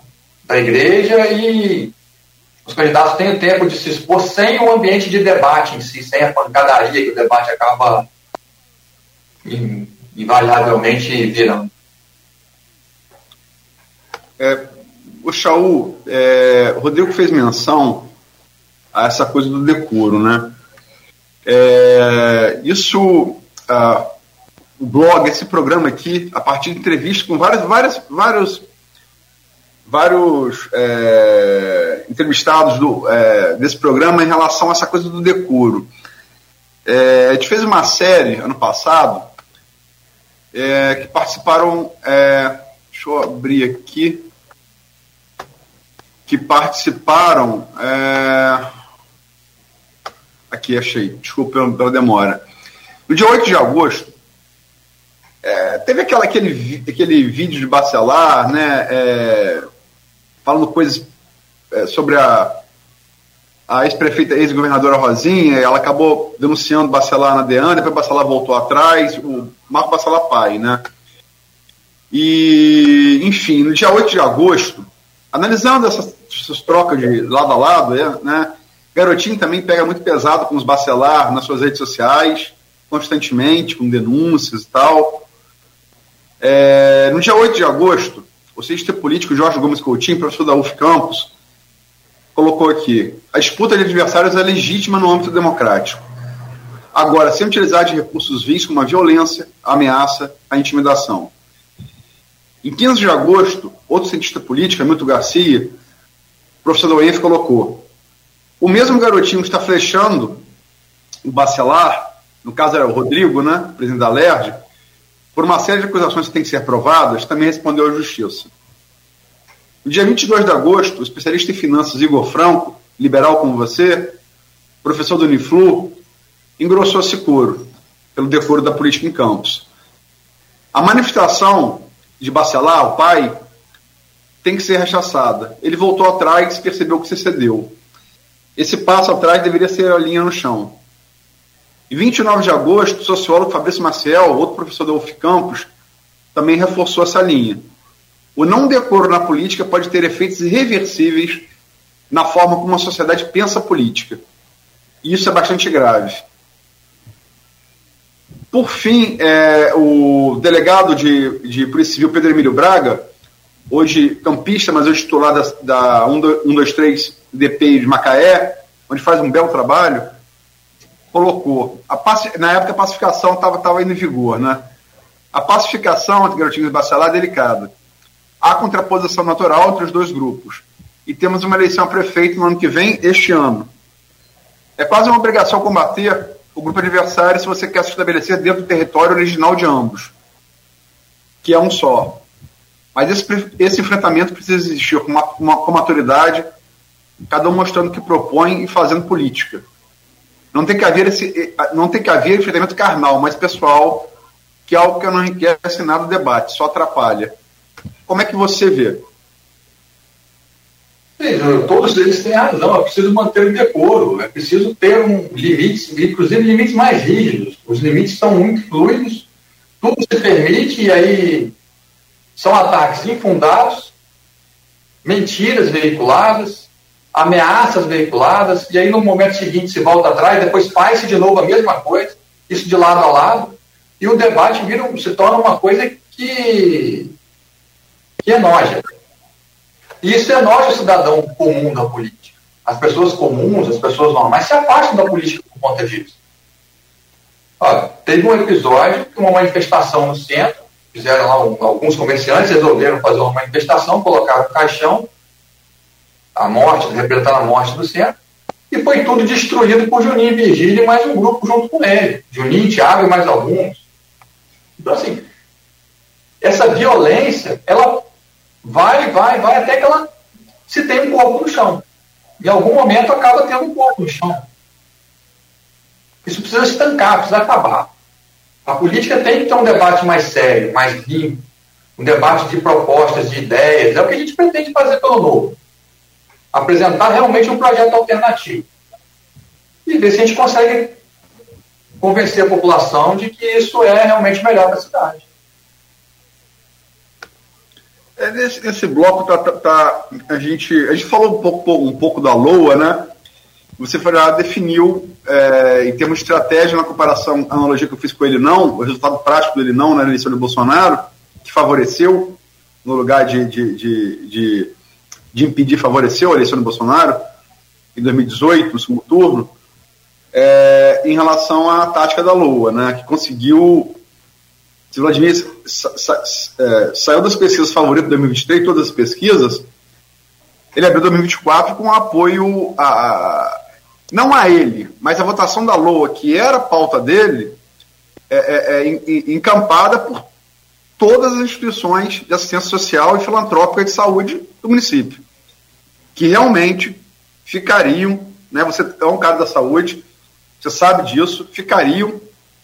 da igreja e os candidatos tenham tempo de se expor sem o ambiente de debate em si, sem a pancadaria que o debate acaba invariavelmente virando. É, o Shaul, é, o Rodrigo fez menção a essa coisa do decoro, né? É, isso, ah, o blog, esse programa aqui, a partir de entrevistas com várias, várias, vários, vários é, entrevistados do, é, desse programa em relação a essa coisa do decoro. É, a gente fez uma série ano passado é, que participaram, é, deixa eu abrir aqui, que participaram. É, aqui, achei, desculpa pela, pela demora. No dia 8 de agosto, teve aquela, aquele, aquele vídeo de Bacelar, né, falando coisas é, sobre a, a ex-prefeita, ex-governadora Rosinha, ela acabou denunciando Bacelar na DEAN, depois Bacelar voltou atrás, o Marco Bacelar pai, né? E, enfim, no dia 8 de agosto, analisando essas, essas trocas de lado a lado, é, né? Garotinho também pega muito pesado com os Bacelar nas suas redes sociais, constantemente, com denúncias e tal. É, no dia 8 de agosto, o cientista político Jorge Gomes Coutinho, professor da UF Campus, colocou aqui: a disputa de adversários é legítima no âmbito democrático. Agora, sem utilizar de recursos vis como a violência, a ameaça, a intimidação. Em 15 de agosto, outro cientista político, Hamilton Garcia, professor da UENF, colocou: o mesmo garotinho que está flechando o bacelar, no caso era o Rodrigo, né, presidente da LERJ, por uma série de acusações que têm que ser provadas, também respondeu à justiça. No dia 22 de agosto, o especialista em finanças Igor Franco, liberal como você, professor do Uniflu, engrossou-se coro pelo decoro da política em Campos. A manifestação de Bacelar, o pai, tem que ser rechaçada. Ele voltou atrás e percebeu que se cedeu. Esse passo atrás deveria ser a linha no chão. Em 29 de agosto, o sociólogo Fabrício Maciel, outro professor da UF Campos, também reforçou essa linha. O não decoro na política pode ter efeitos irreversíveis na forma como a sociedade pensa a política. E isso é bastante grave. Por fim, é, o delegado de, de Polícia Civil, Pedro Emílio Braga, hoje campista, mas hoje titular da, da 123 DP de Macaé, onde faz um belo trabalho, colocou. A, na época a pacificação estava indo em vigor, né? A pacificação entre Garotinhos e Bacelar é delicada. Há contraposição natural entre os dois grupos. E temos uma eleição a prefeito no ano que vem, este ano. É quase uma obrigação combater o grupo adversário se você quer se estabelecer dentro do território original de ambos, que é um só. Mas esse, esse enfrentamento precisa existir com, uma, uma, com maturidade, cada um mostrando o que propõe e fazendo política. Não tem que haver esse, não tem que haver enfrentamento carnal, mas pessoal, que é algo que não enriquece nada o debate, só atrapalha. Como é que você vê? todos eles têm razão, é preciso manter o decoro, é preciso ter um limites, inclusive limites mais rígidos. Os limites estão muito fluidos, tudo se permite, e aí são ataques infundados, mentiras veiculadas, ameaças veiculadas, e aí no momento seguinte se volta atrás, depois faz-se de novo a mesma coisa, isso de lado a lado, e o debate vira, se torna uma coisa que, que é noja. E isso é o cidadão comum da política. As pessoas comuns, as pessoas normais, se afastam da política por conta disso. Olha, teve um episódio, uma manifestação no centro, fizeram lá um, alguns comerciantes, resolveram fazer uma manifestação, colocaram um caixão, a morte, representando a morte do centro, e foi tudo destruído por Juninho Virgílio e mais um grupo junto com ele. Juninho, Thiago e mais alguns. Então, assim, essa violência, ela vai, vai, vai, até que ela se tem um corpo no chão. Em algum momento acaba tendo um corpo no chão. Isso precisa estancar, precisa acabar. A política tem que ter um debate mais sério, mais limpo, um debate de propostas, de ideias. É o que a gente pretende fazer pelo novo. Apresentar realmente um projeto alternativo. E ver se a gente consegue convencer a população de que isso é realmente melhor para a cidade. É, nesse, nesse bloco tá, tá, tá, a, gente, a gente falou um pouco, um pouco da LOA, né? Você já definiu, é, em termos de estratégia, na comparação, a analogia que eu fiz com ele não, o resultado prático dele não na eleição de Bolsonaro, que favoreceu, no lugar de, de, de, de, de impedir, favoreceu a eleição de Bolsonaro, em 2018, no segundo turno, é, em relação à tática da Lua, né, que conseguiu. Se Vladimir sa, sa, é, saiu das pesquisas favoritas de 2023, todas as pesquisas, ele abriu 2024 com apoio a, não a ele, mas a votação da LOA, que era a pauta dele, é, é, é, encampada por todas as instituições de assistência social e filantrópica de saúde do município, que realmente ficariam, né, você é um cara da saúde, você sabe disso, ficariam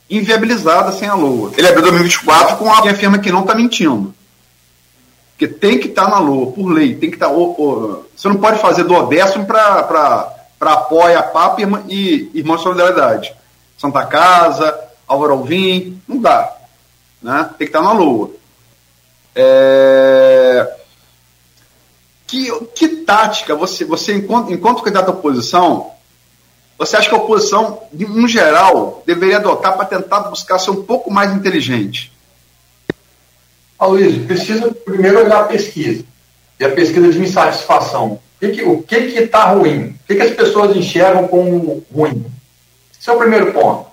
inviabilizadas sem a LOA. Ele abriu 2024 com alguém afirma que não está mentindo. Porque tem que estar tá na LOA, por lei, tem que estar. Tá, você não pode fazer do Odécimo para apoia a PAP e Irmãos de Solidariedade. Santa Casa, Álvaro Alvim, não dá. Né? Tem que estar na LOA. É... Que, que tática você, você enquanto, enquanto candidato à oposição, você acha que a oposição, em geral, deveria adotar para tentar buscar ser um pouco mais inteligente? Aloysio, precisa primeiro olhar a pesquisa. E a pesquisa de insatisfação. O que está ruim? O que, que as pessoas enxergam como ruim? Esse é o primeiro ponto.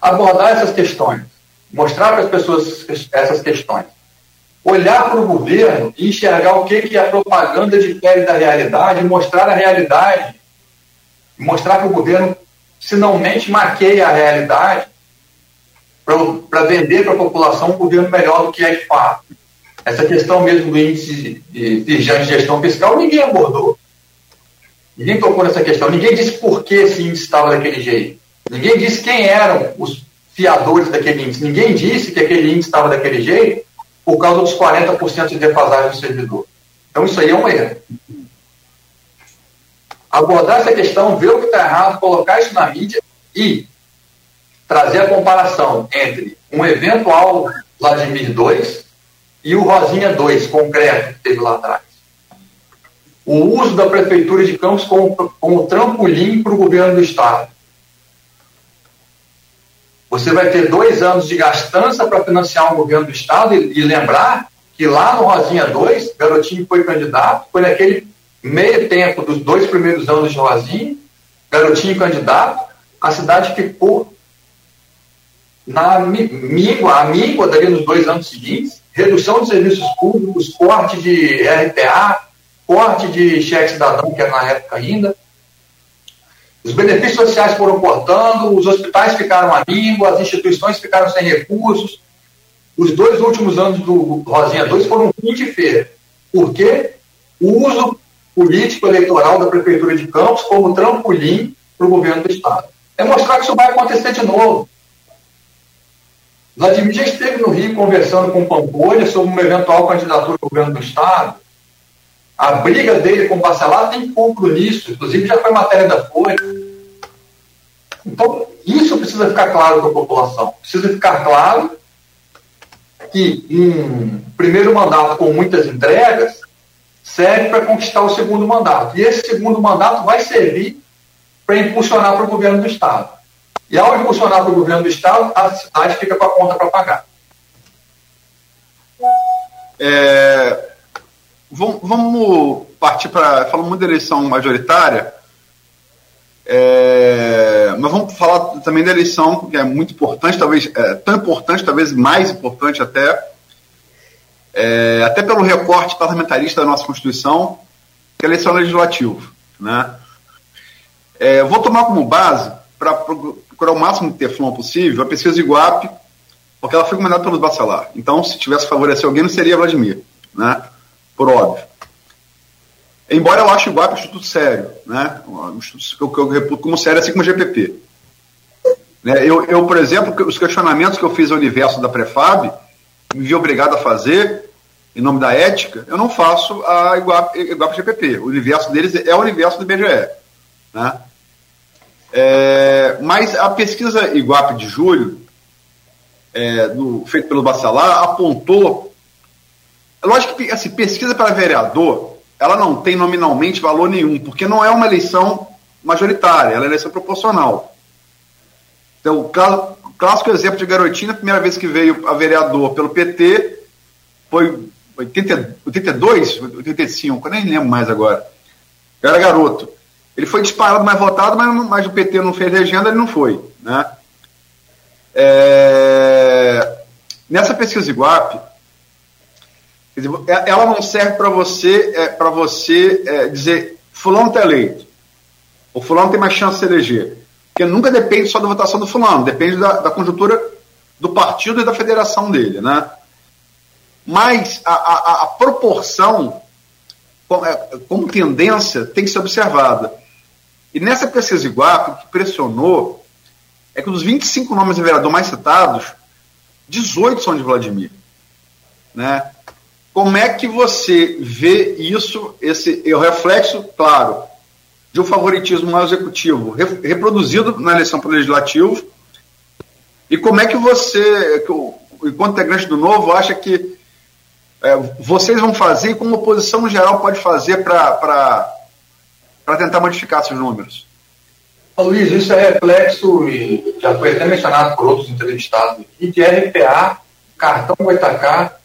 Abordar essas questões. Mostrar para as pessoas essas questões. Olhar para o governo e enxergar o que, que a propaganda difere da realidade, mostrar a realidade mostrar que o governo, se não mente, maqueia a realidade para vender para a população um governo melhor do que é de fato. Essa questão mesmo do índice de, de gestão fiscal, ninguém abordou. Ninguém tocou nessa questão. Ninguém disse por que esse índice estava daquele jeito. Ninguém disse quem eram os fiadores daquele índice. Ninguém disse que aquele índice estava daquele jeito por causa dos 40% de defasagem do servidor. Então, isso aí é um erro abordar essa questão, ver o que está errado, colocar isso na mídia e trazer a comparação entre um eventual Vladimir 2 e o Rosinha 2, concreto, que teve lá atrás. O uso da Prefeitura de Campos como, como trampolim para o governo do Estado. Você vai ter dois anos de gastança para financiar o governo do Estado e, e lembrar que lá no Rosinha 2, Garotinho foi candidato, foi naquele meio tempo dos dois primeiros anos de Rosinho, garotinho candidato, a cidade ficou na míngua, a míngua dali nos dois anos seguintes, redução de serviços públicos, corte de RPA, corte de cheque cidadão, que era na época ainda. Os benefícios sociais foram cortando, os hospitais ficaram míngua, as instituições ficaram sem recursos. Os dois últimos anos do Rosinha 2 foram um fim de feira. Por quê? O uso político eleitoral da Prefeitura de Campos como trampolim para o governo do Estado. É mostrar que isso vai acontecer de novo. Vladimir já esteve no Rio conversando com Pampolha sobre uma eventual candidatura ao governo do Estado. A briga dele com o Bacelar tem compro nisso, inclusive já foi matéria da Folha. Então, isso precisa ficar claro para a população. Precisa ficar claro que um primeiro mandato com muitas entregas serve para conquistar o segundo mandato. E esse segundo mandato vai servir para impulsionar para o governo do Estado. E ao impulsionar para o governo do Estado, a cidade fica com a conta para pagar. É, vamos partir para. Falamos muito da eleição majoritária, é, mas vamos falar também da eleição, que é muito importante, talvez é, tão importante, talvez mais importante até, é, até pelo recorte parlamentarista da nossa Constituição, que é a eleição legislativa. Né? É, vou tomar como base, para procurar o máximo de teflon possível, a pesquisa de Iguape, porque ela foi comandada pelos Bacelar. Então, se tivesse que favorecer alguém, não seria Vladimir, né? por óbvio. Embora eu ache o Iguape um instituto sério, né? um instituto que eu, reputo como sério, assim como o GPP. Né? Eu, eu, por exemplo, os questionamentos que eu fiz ao universo da Prefab, me vi obrigado a fazer, em nome da ética, eu não faço a Iguap, Iguap GPP. O universo deles é o universo do BGE. Né? É, mas a pesquisa Iguap de julho, é, do, feita pelo Bacelar, apontou. Lógico que assim, pesquisa para vereador, ela não tem nominalmente valor nenhum, porque não é uma eleição majoritária, ela é eleição proporcional. Então, o clássico exemplo de Garotinha, a primeira vez que veio a vereador pelo PT foi 80, 82, 85, eu nem lembro mais agora. Eu era garoto. Ele foi disparado mais votado, mas, mas o PT não fez legenda, ele não foi. Né? É, nessa pesquisa Iguape, é, ela não serve para você, é, para você é, dizer fulano está eleito, o fulano tem mais chance de se eleger. Porque nunca depende só da votação do fulano, depende da, da conjuntura do partido e da federação dele. Né? Mas a, a, a proporção, é, como tendência, tem que ser observada. E nessa pesquisa Iguape, o que pressionou é que dos 25 nomes de vereador mais citados, 18 são de Vladimir. Né? Como é que você vê isso, esse o reflexo, claro, de um favoritismo ao executivo reproduzido na eleição para o legislativo? E como é que você, enquanto integrante do Novo, acha que é, vocês vão fazer e como a oposição geral pode fazer para tentar modificar esses números? Luiz, isso é reflexo, e já foi até mencionado por outros entrevistados aqui, de RPA, cartão Goitacá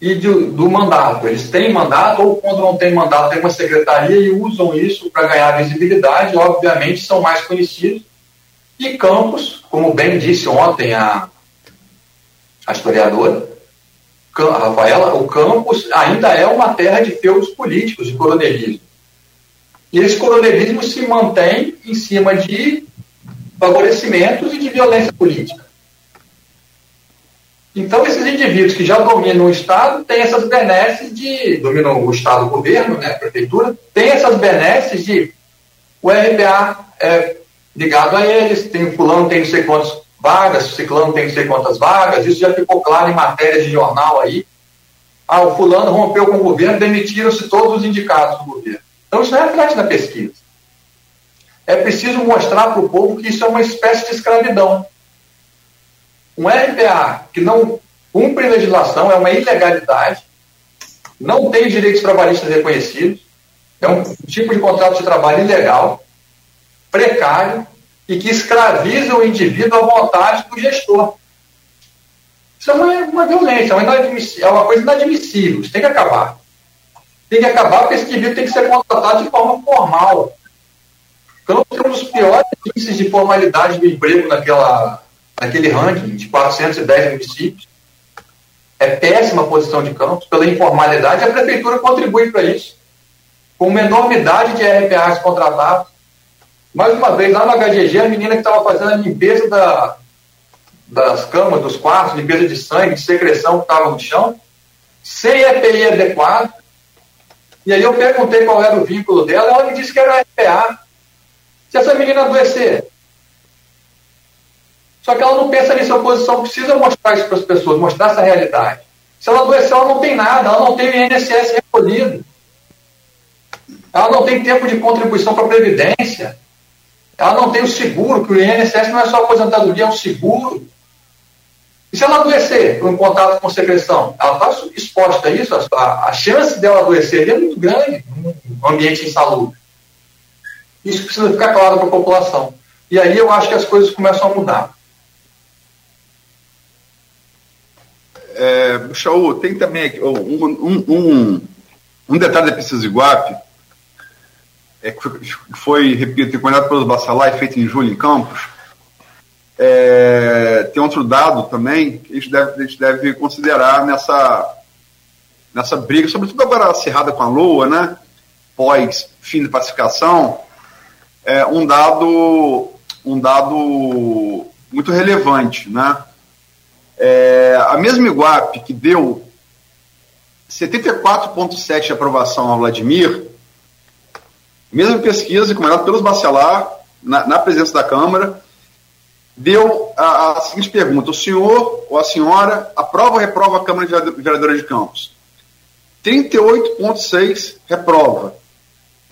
e de, do mandato. Eles têm mandato, ou quando não tem mandato, tem uma secretaria e usam isso para ganhar visibilidade, obviamente são mais conhecidos. E Campos, como bem disse ontem a, a historiadora, Rafaela, o campus ainda é uma terra de feudos políticos, de coronelismo. E esse coronelismo se mantém em cima de favorecimentos e de violência política. Então, esses indivíduos que já dominam o Estado têm essas benesses de. dominam o Estado, o governo, né, a prefeitura, tem essas benesses de. O RPA é ligado a eles, tem o fulano, tem não sei quantas vagas, ciclano tem não sei quantas vagas, isso já ficou claro em matéria de jornal aí. Ah, o fulano rompeu com o governo, demitiram-se todos os indicados do governo. Então isso não reflete na pesquisa. É preciso mostrar para o povo que isso é uma espécie de escravidão. Um RPA que não cumpre legislação é uma ilegalidade, não tem direitos trabalhistas reconhecidos, é um tipo de contrato de trabalho ilegal, precário e que escraviza o indivíduo à vontade do gestor. Isso é uma, uma violência, é uma, é coisa inadmissível, isso tem que acabar tem que acabar porque esse indivíduo tem que ser contratado de forma formal. Então, temos um dos piores índices de formalidade do emprego naquela, naquele ranking de 410 municípios. É péssima posição de campos pela informalidade, a prefeitura contribui para isso. Com uma enormidade de RPAs contratados. Mais uma vez, lá no HGG, a menina que estava fazendo a limpeza da, das camas, dos quartos, limpeza de sangue, de secreção que estava no chão, sem EPI adequado, e aí eu perguntei qual era o vínculo dela, ela me disse que era RPA. Se essa menina adoecer. Só que ela não pensa nisso, a oposição precisa mostrar isso para as pessoas, mostrar essa realidade. Se ela adoecer, ela não tem nada, ela não tem o INSS recolhido. Ela não tem tempo de contribuição para a Previdência. Ela não tem o seguro, que o INSS não é só aposentadoria, é um seguro. E se ela adoecer em contato com secreção, ela está exposta a isso, a, a, chance dela adoecer é muito grande num ambiente insalubre. Isso precisa ficar claro para a população. E aí eu acho que as coisas começam a mudar. É, Shaul, tem também aqui, um, um, um, um detalhe da pesquisa Iguape, é, que foi, foi repito, recomendado pelos e feito em julho em Campos, é, tem outro dado também que a gente deve, a gente deve considerar nessa, nessa briga, sobretudo agora acirrada com a Lua, né? pós fim de pacificação, é um dado, um dado muito relevante. Né? É, a mesma Iguape que deu 74,7% de aprovação ao Vladimir, mesma pesquisa, comandada pelos Bacelar, na, na presença da Câmara, deu a, a, seguinte pergunta: o senhor ou a senhora aprova ou reprova a Câmara de Vereadores de Campos? 38,6 reprova,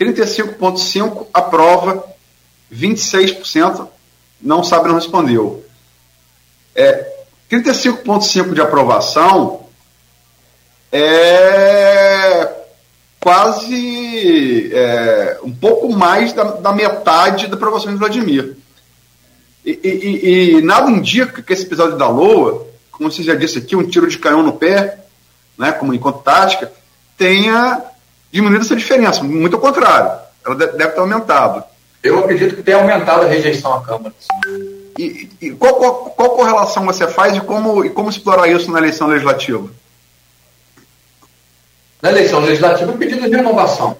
35,5 aprova, 26% não sabe, não respondeu. É, 35,5 de aprovação é quase é, um pouco mais da, da, metade da aprovação de Vladimir. E, e, e, nada indica que esse episódio da Loa, como você já disse aqui, um tiro de canhão no pé, né, como enquanto tática, tenha diminuído essa diferença. Muito ao contrário, ela deve ter aumentado. Eu acredito que tenha aumentado a rejeição à Câmara. E, qual, qual, qual, correlação você faz e como, e como explorar isso na eleição legislativa? Na eleição legislativa, o pedido de renovação.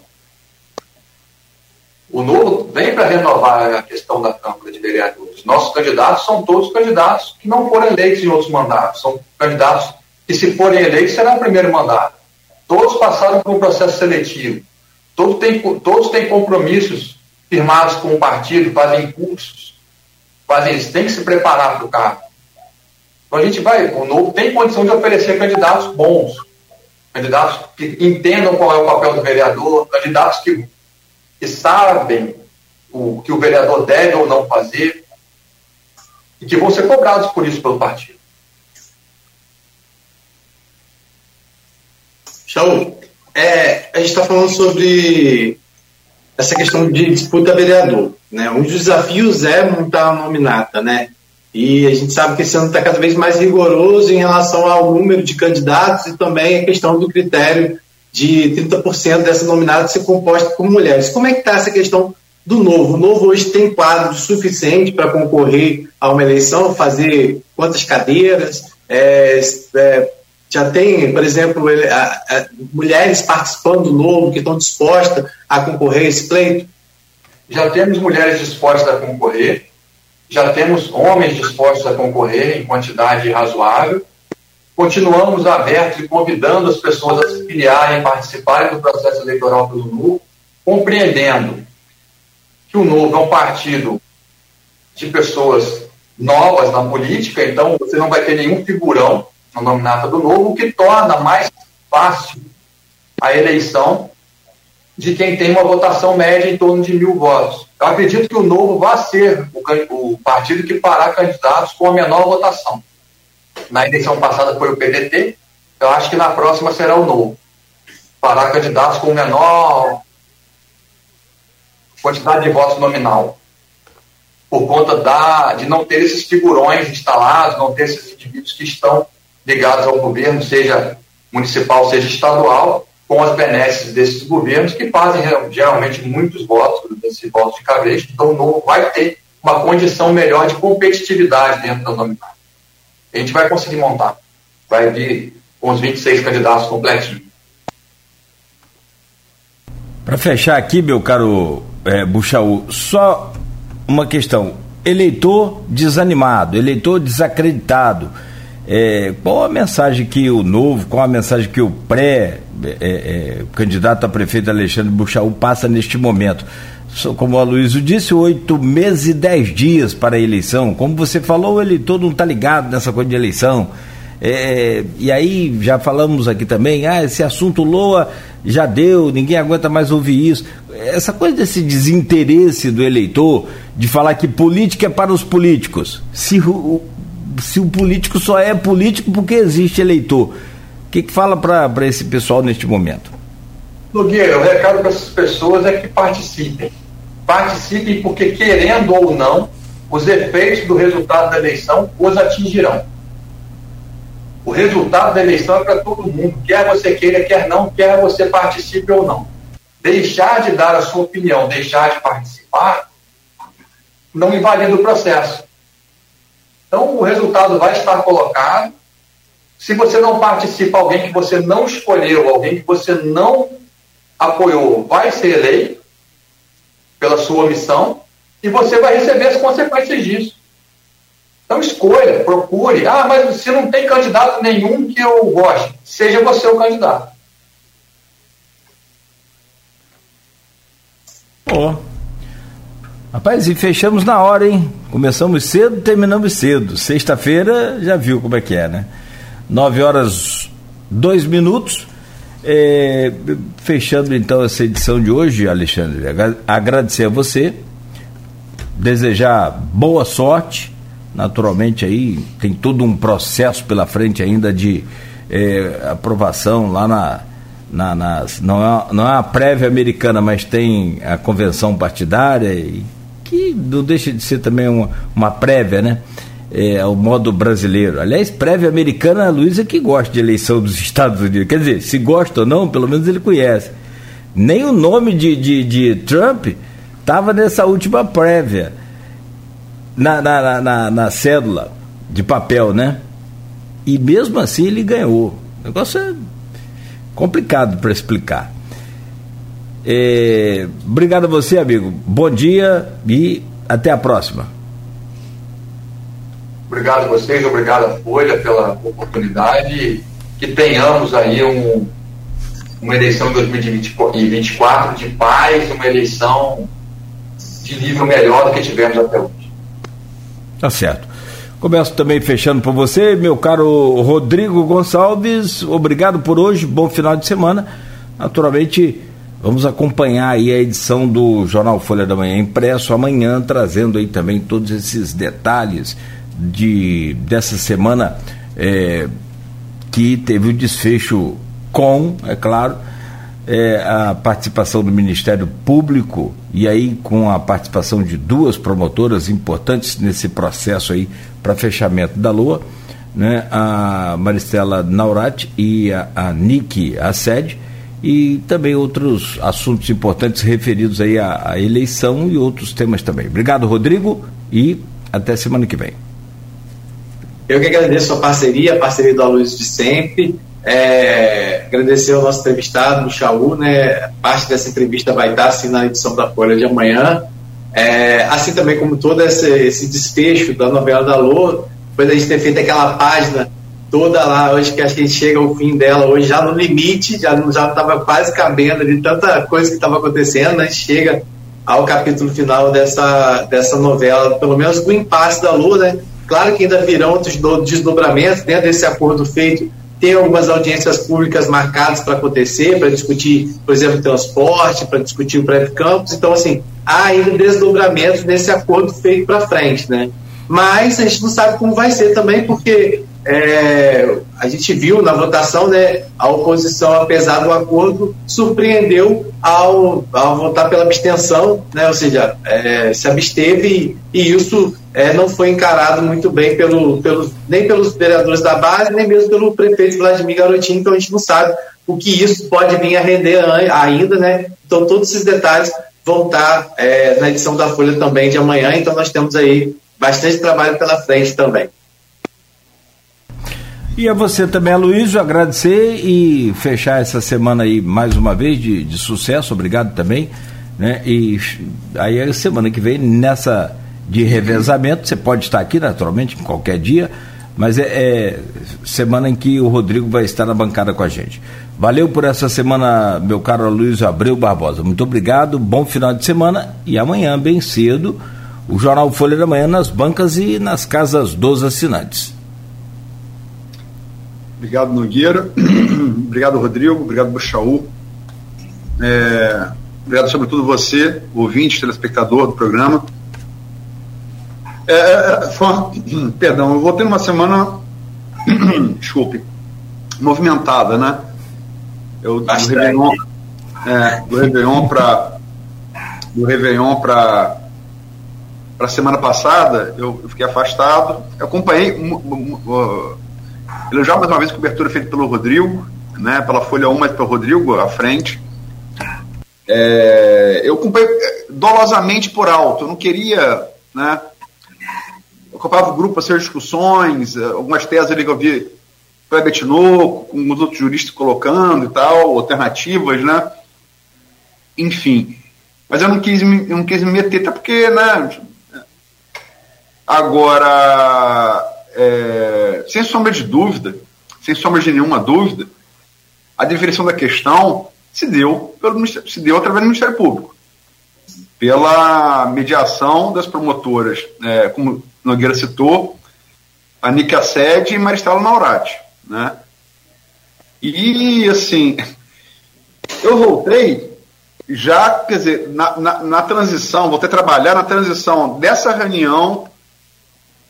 O novo vem para renovar a questão da Câmara de Vereadores. Nossos candidatos são todos candidatos que não foram eleitos em outros mandatos. São candidatos que, se forem eleitos, será o primeiro mandato. Todos passaram por um processo seletivo. Todos têm, todos têm compromissos firmados com o partido, fazem cursos, fazem isso, tem que se preparar para o cargo. Então a gente vai, o novo tem condição de oferecer candidatos bons, candidatos que entendam qual é o papel do vereador, candidatos que, que sabem o que o vereador deve ou não fazer, e que vão ser cobrados por isso pelo partido. Shaul, é, a gente está falando sobre essa questão de disputa vereador. Né? Um dos desafios é montar a nominata, né? E a gente sabe que esse ano está cada vez mais rigoroso em relação ao número de candidatos e também a questão do critério de 30% dessa nominata ser composta por mulheres. Como é que está essa questão do novo? O novo hoje tem quadro suficiente para concorrer a uma eleição, fazer quantas cadeiras? É, é, já tem, por exemplo, ele, a, a, mulheres participando do novo que estão dispostas a concorrer a esse pleito? Já temos mulheres dispostas a concorrer, já temos homens dispostos a concorrer em quantidade razoável. Continuamos abertos e convidando as pessoas a se filiarem, participarem do processo eleitoral pelo NUO, compreendendo que o Novo é um partido de pessoas novas na política, então você não vai ter nenhum figurão na nominata do Novo, o que torna mais fácil a eleição de quem tem uma votação média em torno de mil votos. Eu acredito que o Novo vai ser o, o partido que fará candidatos com a menor votação. Na eleição passada foi o PDT, eu acho que na próxima será o Novo. Fará candidatos com menor quantidade de votos nominal. Por conta da, de não ter esses figurões instalados, não ter esses indivíduos que estão ligados ao governo, seja municipal, seja estadual, com as benesses desses governos que fazem geralmente muitos votos, desses votos de cabresto, então o novo vai ter uma condição melhor de competitividade dentro da nominata. A gente vai conseguir montar. Vai vir com os 26 candidatos completinhos. Para fechar aqui, meu caro é, Buchaú, só uma questão. Eleitor desanimado, eleitor desacreditado é, qual a mensagem que o novo, qual a mensagem que o pré-candidato é, é, a prefeito Alexandre Buchaú passa neste momento? Como a Luísa disse, oito meses e dez dias para a eleição. Como você falou, ele todo não está ligado nessa coisa de eleição. É, e aí já falamos aqui também, ah, esse assunto Loa já deu, ninguém aguenta mais ouvir isso. Essa coisa desse desinteresse do eleitor de falar que política é para os políticos. Se o, se o político só é político porque existe eleitor. O que, que fala para esse pessoal neste momento? Nogueira, o recado para essas pessoas é que participem. Participem porque, querendo ou não, os efeitos do resultado da eleição os atingirão. O resultado da eleição é para todo mundo, quer você queira, quer não, quer você participe ou não. Deixar de dar a sua opinião, deixar de participar, não invalida o processo. Então, o resultado vai estar colocado. Se você não participa, alguém que você não escolheu, alguém que você não apoiou, vai ser eleito pela sua omissão e você vai receber as consequências disso. Então, escolha, procure. Ah, mas se não tem candidato nenhum que eu goste, seja você o candidato. Oh. Rapaz, e fechamos na hora, hein? Começamos cedo, terminamos cedo. Sexta-feira já viu como é que é, né? 9 horas, 2 minutos. É, fechando então essa edição de hoje, Alexandre, agradecer a você, desejar boa sorte. Naturalmente aí tem todo um processo pela frente ainda de é, aprovação lá na, na, nas, não, é, não é a prévia americana, mas tem a convenção partidária, e, que não deixa de ser também uma, uma prévia, né? É, o modo brasileiro. Aliás, prévia americana, a Luísa que gosta de eleição dos Estados Unidos. Quer dizer, se gosta ou não, pelo menos ele conhece. Nem o nome de, de, de Trump estava nessa última prévia, na, na, na, na cédula de papel, né? E mesmo assim ele ganhou. O negócio é complicado para explicar. É, obrigado a você, amigo. Bom dia e até a próxima. Obrigado a vocês, obrigado à Folha pela oportunidade. Que tenhamos aí um, uma eleição em 2024 de paz, uma eleição de nível melhor do que tivemos até hoje. Tá certo. Começo também fechando por você, meu caro Rodrigo Gonçalves. Obrigado por hoje, bom final de semana. Naturalmente, vamos acompanhar aí a edição do Jornal Folha da Manhã impresso amanhã, trazendo aí também todos esses detalhes de dessa semana é, que teve o desfecho com, é claro, é, a participação do Ministério Público e aí com a participação de duas promotoras importantes nesse processo aí para fechamento da Lua, né, a Maristela Naurat e a, a Niki Assed, e também outros assuntos importantes referidos aí à, à eleição e outros temas também. Obrigado, Rodrigo, e até semana que vem. Eu que agradeço a parceria, a parceria do Aloysio de sempre. É, agradecer ao nosso entrevistado, o Chaú, né? Parte dessa entrevista vai estar assim na edição da Folha de amanhã. É, assim também como todo esse, esse, desfecho da novela da Lua, depois a gente ter feito aquela página toda lá, hoje que a gente chega ao fim dela, hoje já no limite, já não estava quase cabendo de tanta coisa que estava acontecendo, né? a gente chega ao capítulo final dessa, dessa novela, pelo menos do impasse da Lua, né? Claro que ainda virão outros desdobramentos dentro desse acordo feito tem algumas audiências públicas marcadas para acontecer, para discutir, por exemplo, transporte, para discutir o pré-campus. Então, assim, há ainda desdobramentos nesse acordo feito para frente, né? Mas a gente não sabe como vai ser também, porque é, a gente viu na votação, né, a oposição, apesar do acordo, surpreendeu ao, ao votar pela abstenção, né, ou seja, é, se absteve e, e isso é, não foi encarado muito bem pelo, pelo, nem pelos vereadores da base, nem mesmo pelo prefeito Vladimir Garotinho, então a gente não sabe o que isso pode vir a render ainda, né? Então todos esses detalhes vão estar é, na edição da Folha também de amanhã, então nós temos aí bastante trabalho pela frente também. E a você também, Aloysio, agradecer e fechar essa semana aí mais uma vez de, de sucesso, obrigado também. Né? E aí a semana que vem, nessa de revezamento, você pode estar aqui naturalmente em qualquer dia, mas é, é semana em que o Rodrigo vai estar na bancada com a gente. Valeu por essa semana, meu caro Luiz Abreu Barbosa. Muito obrigado, bom final de semana e amanhã, bem cedo, o Jornal Folha da Manhã nas bancas e nas casas dos assinantes. Obrigado, Nogueira. obrigado, Rodrigo. Obrigado, Buxaú. É, obrigado, sobretudo, você, ouvinte, telespectador do programa. É, é foi, perdão, eu vou ter uma semana, desculpe, movimentada, né? Eu, do Réveillon, é, do Réveillon para do Réveillon para para semana passada, eu, eu, fiquei afastado. Eu acompanhei uh, Elogiar mais uma vez cobertura feita pelo Rodrigo, né, pela Folha 1, mas pelo Rodrigo à frente. É, eu acompanhei é, dolosamente por alto, eu não queria. Né, eu acompanhava o grupo para ser discussões, é, algumas teses ali que eu vi Kleber Tinoco, com os outros juristas colocando e tal, alternativas, né? Enfim. Mas eu não quis me, eu não quis me meter, até porque, né? Agora, é, sem sombra de dúvida, sem sombra de nenhuma dúvida, a definição da questão se deu, pelo, se deu através do Ministério Público. pela mediação das promotoras, é, como Nogueira citou, a Nica Sede e Maristela Maurati. Né? E, assim, eu voltei já, quer dizer, na, na, na transição, voltei a trabalhar na transição dessa reunião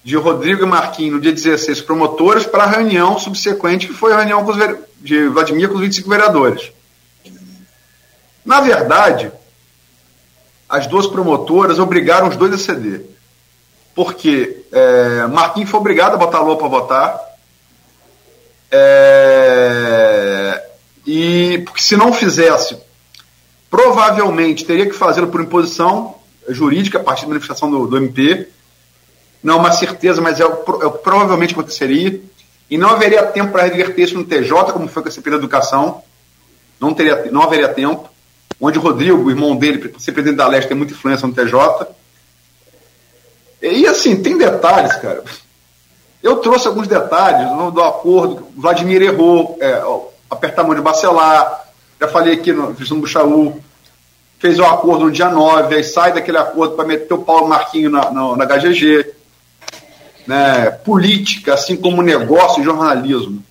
de Rodrigo e Marquinhos no dia 16 promotores para a reunião subsequente, que foi a reunião de Vladimir com os 25 vereadores. Na verdade, as duas promotoras obrigaram os dois a ceder. Porque é, Marquinhos foi obrigado a botar a Lua para votar. É, e porque se não fizesse, provavelmente teria que fazê-lo por imposição jurídica a partir da manifestação do, do MP não é uma certeza, mas é, o, é provavelmente aconteceria. E não haveria tempo para reverter isso no TJ, como foi com a CP da Educação. Não, teria, não haveria tempo. Onde o Rodrigo, o irmão dele, ser presidente da Leste, tem muita influência no TJ. E assim, tem detalhes, cara. Eu trouxe alguns detalhes do acordo. Vladimir errou, é, apertar a mão de Bacelar. Já falei aqui no Cristiano Buchaú. Fez o um acordo no dia 9, aí sai daquele acordo para meter o Paulo Marquinho na, na, na HGG né, política, assim como negócio e jornalismo.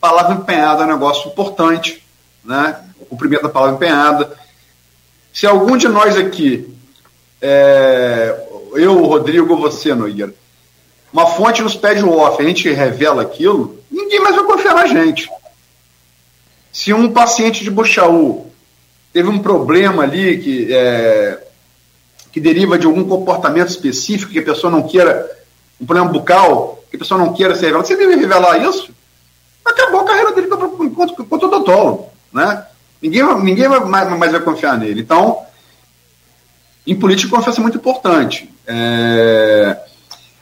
Palavra empenhada é um negócio importante, né? o cumprimento da palavra empenhada. Se algum de nós aqui, é, eu, Rodrigo, você, Nogueira, uma fonte nos pede o off, a gente revela aquilo, ninguém mais vai confiar na gente. Se um paciente de Buchaú teve um problema ali que, é, que deriva de algum comportamento específico que a pessoa não queira um problema bucal, que a pessoa não queira ser revelada, você deve revelar isso, acabou a carreira dele enquanto, enquanto odontólogo, né? Ninguém, ninguém mais, mais vai confiar nele. Então, em política, confiança é muito importante. É...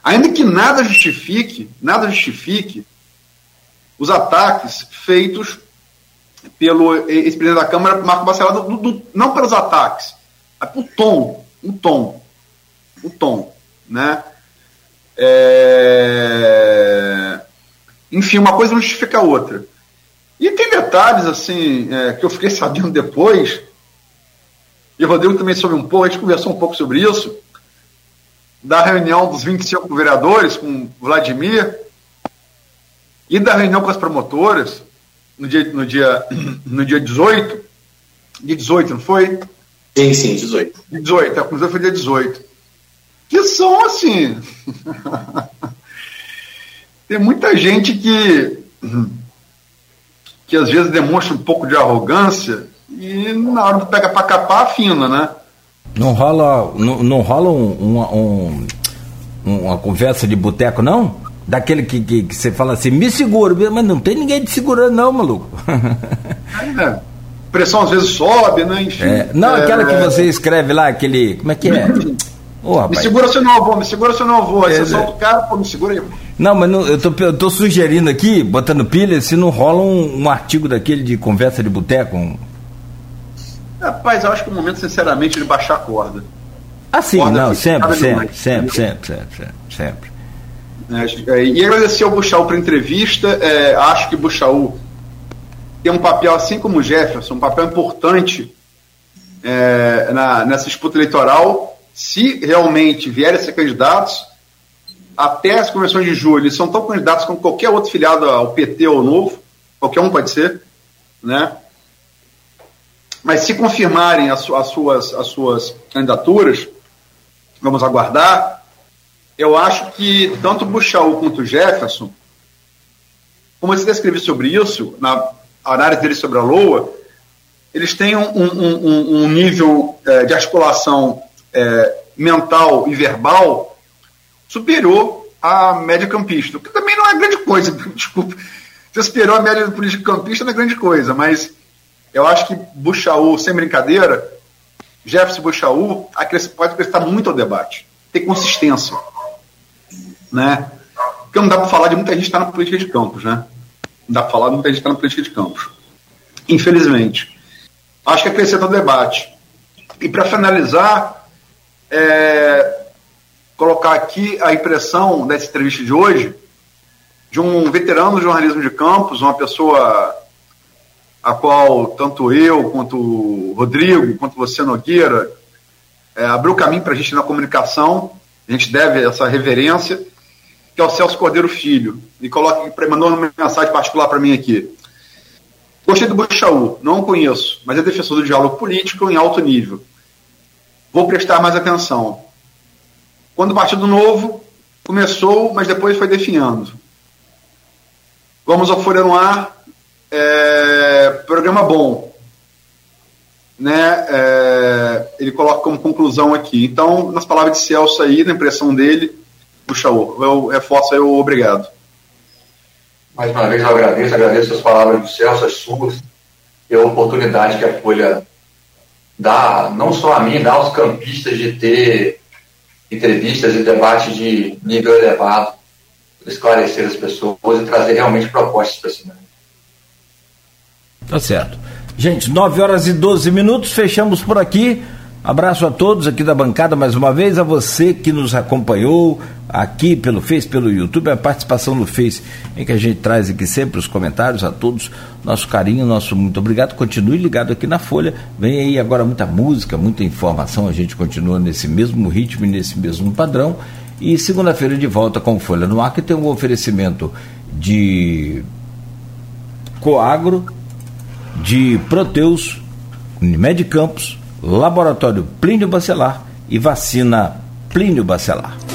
Ainda que nada justifique, nada justifique os ataques feitos pelo ex-presidente da Câmara, Marco Bacelar, do, do, não pelos ataques, mas por tom, o tom, o tom, né? É... Enfim, uma coisa não justifica a outra. E tem detalhes, assim, é, que eu fiquei sabendo depois, e o Rodrigo também soube um pouco, a gente conversou um pouco sobre isso, da reunião dos 25 vereadores com Vladimir, e da reunião com as promotoras, no dia, no dia, no dia 18, dia 18, não foi? Sim, sim, 18. 18, a conclusão foi dia 18 que são assim. Tem muita gente que, que às vezes demonstra um pouco de arrogância e na hora que pega para capar, afina, né? Não rola, não, não rola um, um, um, uma conversa de boteco, não? Daquele que, que, que, você fala assim, me segura, mas não tem ninguém te segurando, não, maluco. É, pressão às vezes sobe, né? Enfim. É, não, é, aquela que você escreve lá, aquele. Como é que é? Oh, me segura se eu não vou, me segura se eu não vou. Aí é, você solta o cara, pô, me segura aí. Não, mas não, eu, tô, eu tô sugerindo aqui, botando pilha, se não rola um, um artigo daquele de conversa de boteco. Um... Rapaz, eu acho que é o momento, sinceramente, de baixar a corda. Ah, sim, corda não, sempre, sempre, sempre, sempre, sempre, sempre, sempre. É, e agradecer ao Buchaú para entrevista. É, acho que Buchaú tem um papel, assim como o Jefferson, um papel importante é, na, nessa disputa eleitoral se realmente vierem a ser candidatos, até as convenções de julho, eles são tão candidatos como qualquer outro filiado ao PT ou novo, qualquer um pode ser, né? Mas se confirmarem as, as, suas, as suas candidaturas, vamos aguardar, eu acho que tanto Buchaú quanto Jefferson, como você descreveu sobre isso, na análise dele sobre a LOA, eles têm um, um, um, um nível é, de articulação é, mental e verbal superior à média campista, o que também não é grande coisa, desculpa. Se superou a média do político campista não é grande coisa, mas eu acho que Buchaú, sem brincadeira, Jefferson Buchaú pode acrescentar muito ao debate, ter consistência. Né? Porque não dá para falar de muita gente estar tá na política de campos, né? Não dá para falar de muita gente estar tá na política de campos. Infelizmente. Acho que acrescenta o debate. E para finalizar, é, colocar aqui a impressão dessa entrevista de hoje de um veterano do jornalismo de campos, uma pessoa a qual tanto eu, quanto o Rodrigo, quanto você, Nogueira, é, abriu caminho para a gente na comunicação, a gente deve essa reverência, que é o Celso Cordeiro Filho. E coloca, mandou uma mensagem particular para mim aqui. Gostei do Buchaú, não conheço, mas é defensor do diálogo político em alto nível. Vou prestar mais atenção. Quando o Partido Novo começou, mas depois foi definhando. Vamos ao Folha no Ar, é, programa bom. Né, é, ele coloca como conclusão aqui. Então, nas palavras de Celso aí, na impressão dele, Buchaú, eu reforço aí o obrigado. Mais uma vez eu agradeço, agradeço as palavras do Celso, as suas, e a oportunidade que a Folha dá, não só a mim, dá aos campistas de ter entrevistas e debates de nível elevado, esclarecer as pessoas e trazer realmente propostas para momento. Tá certo. Gente, 9 horas e 12 minutos, fechamos por aqui. Abraço a todos aqui da bancada mais uma vez, a você que nos acompanhou aqui pelo Face, pelo YouTube, a participação no Face, em que a gente traz aqui sempre os comentários a todos, nosso carinho, nosso muito obrigado. Continue ligado aqui na Folha. Vem aí agora muita música, muita informação, a gente continua nesse mesmo ritmo e nesse mesmo padrão. E segunda-feira de volta com Folha no Ar, que tem um oferecimento de Coagro, de Proteus, Unimed Campos Laboratório Plínio Bacelar e Vacina Plínio Bacelar.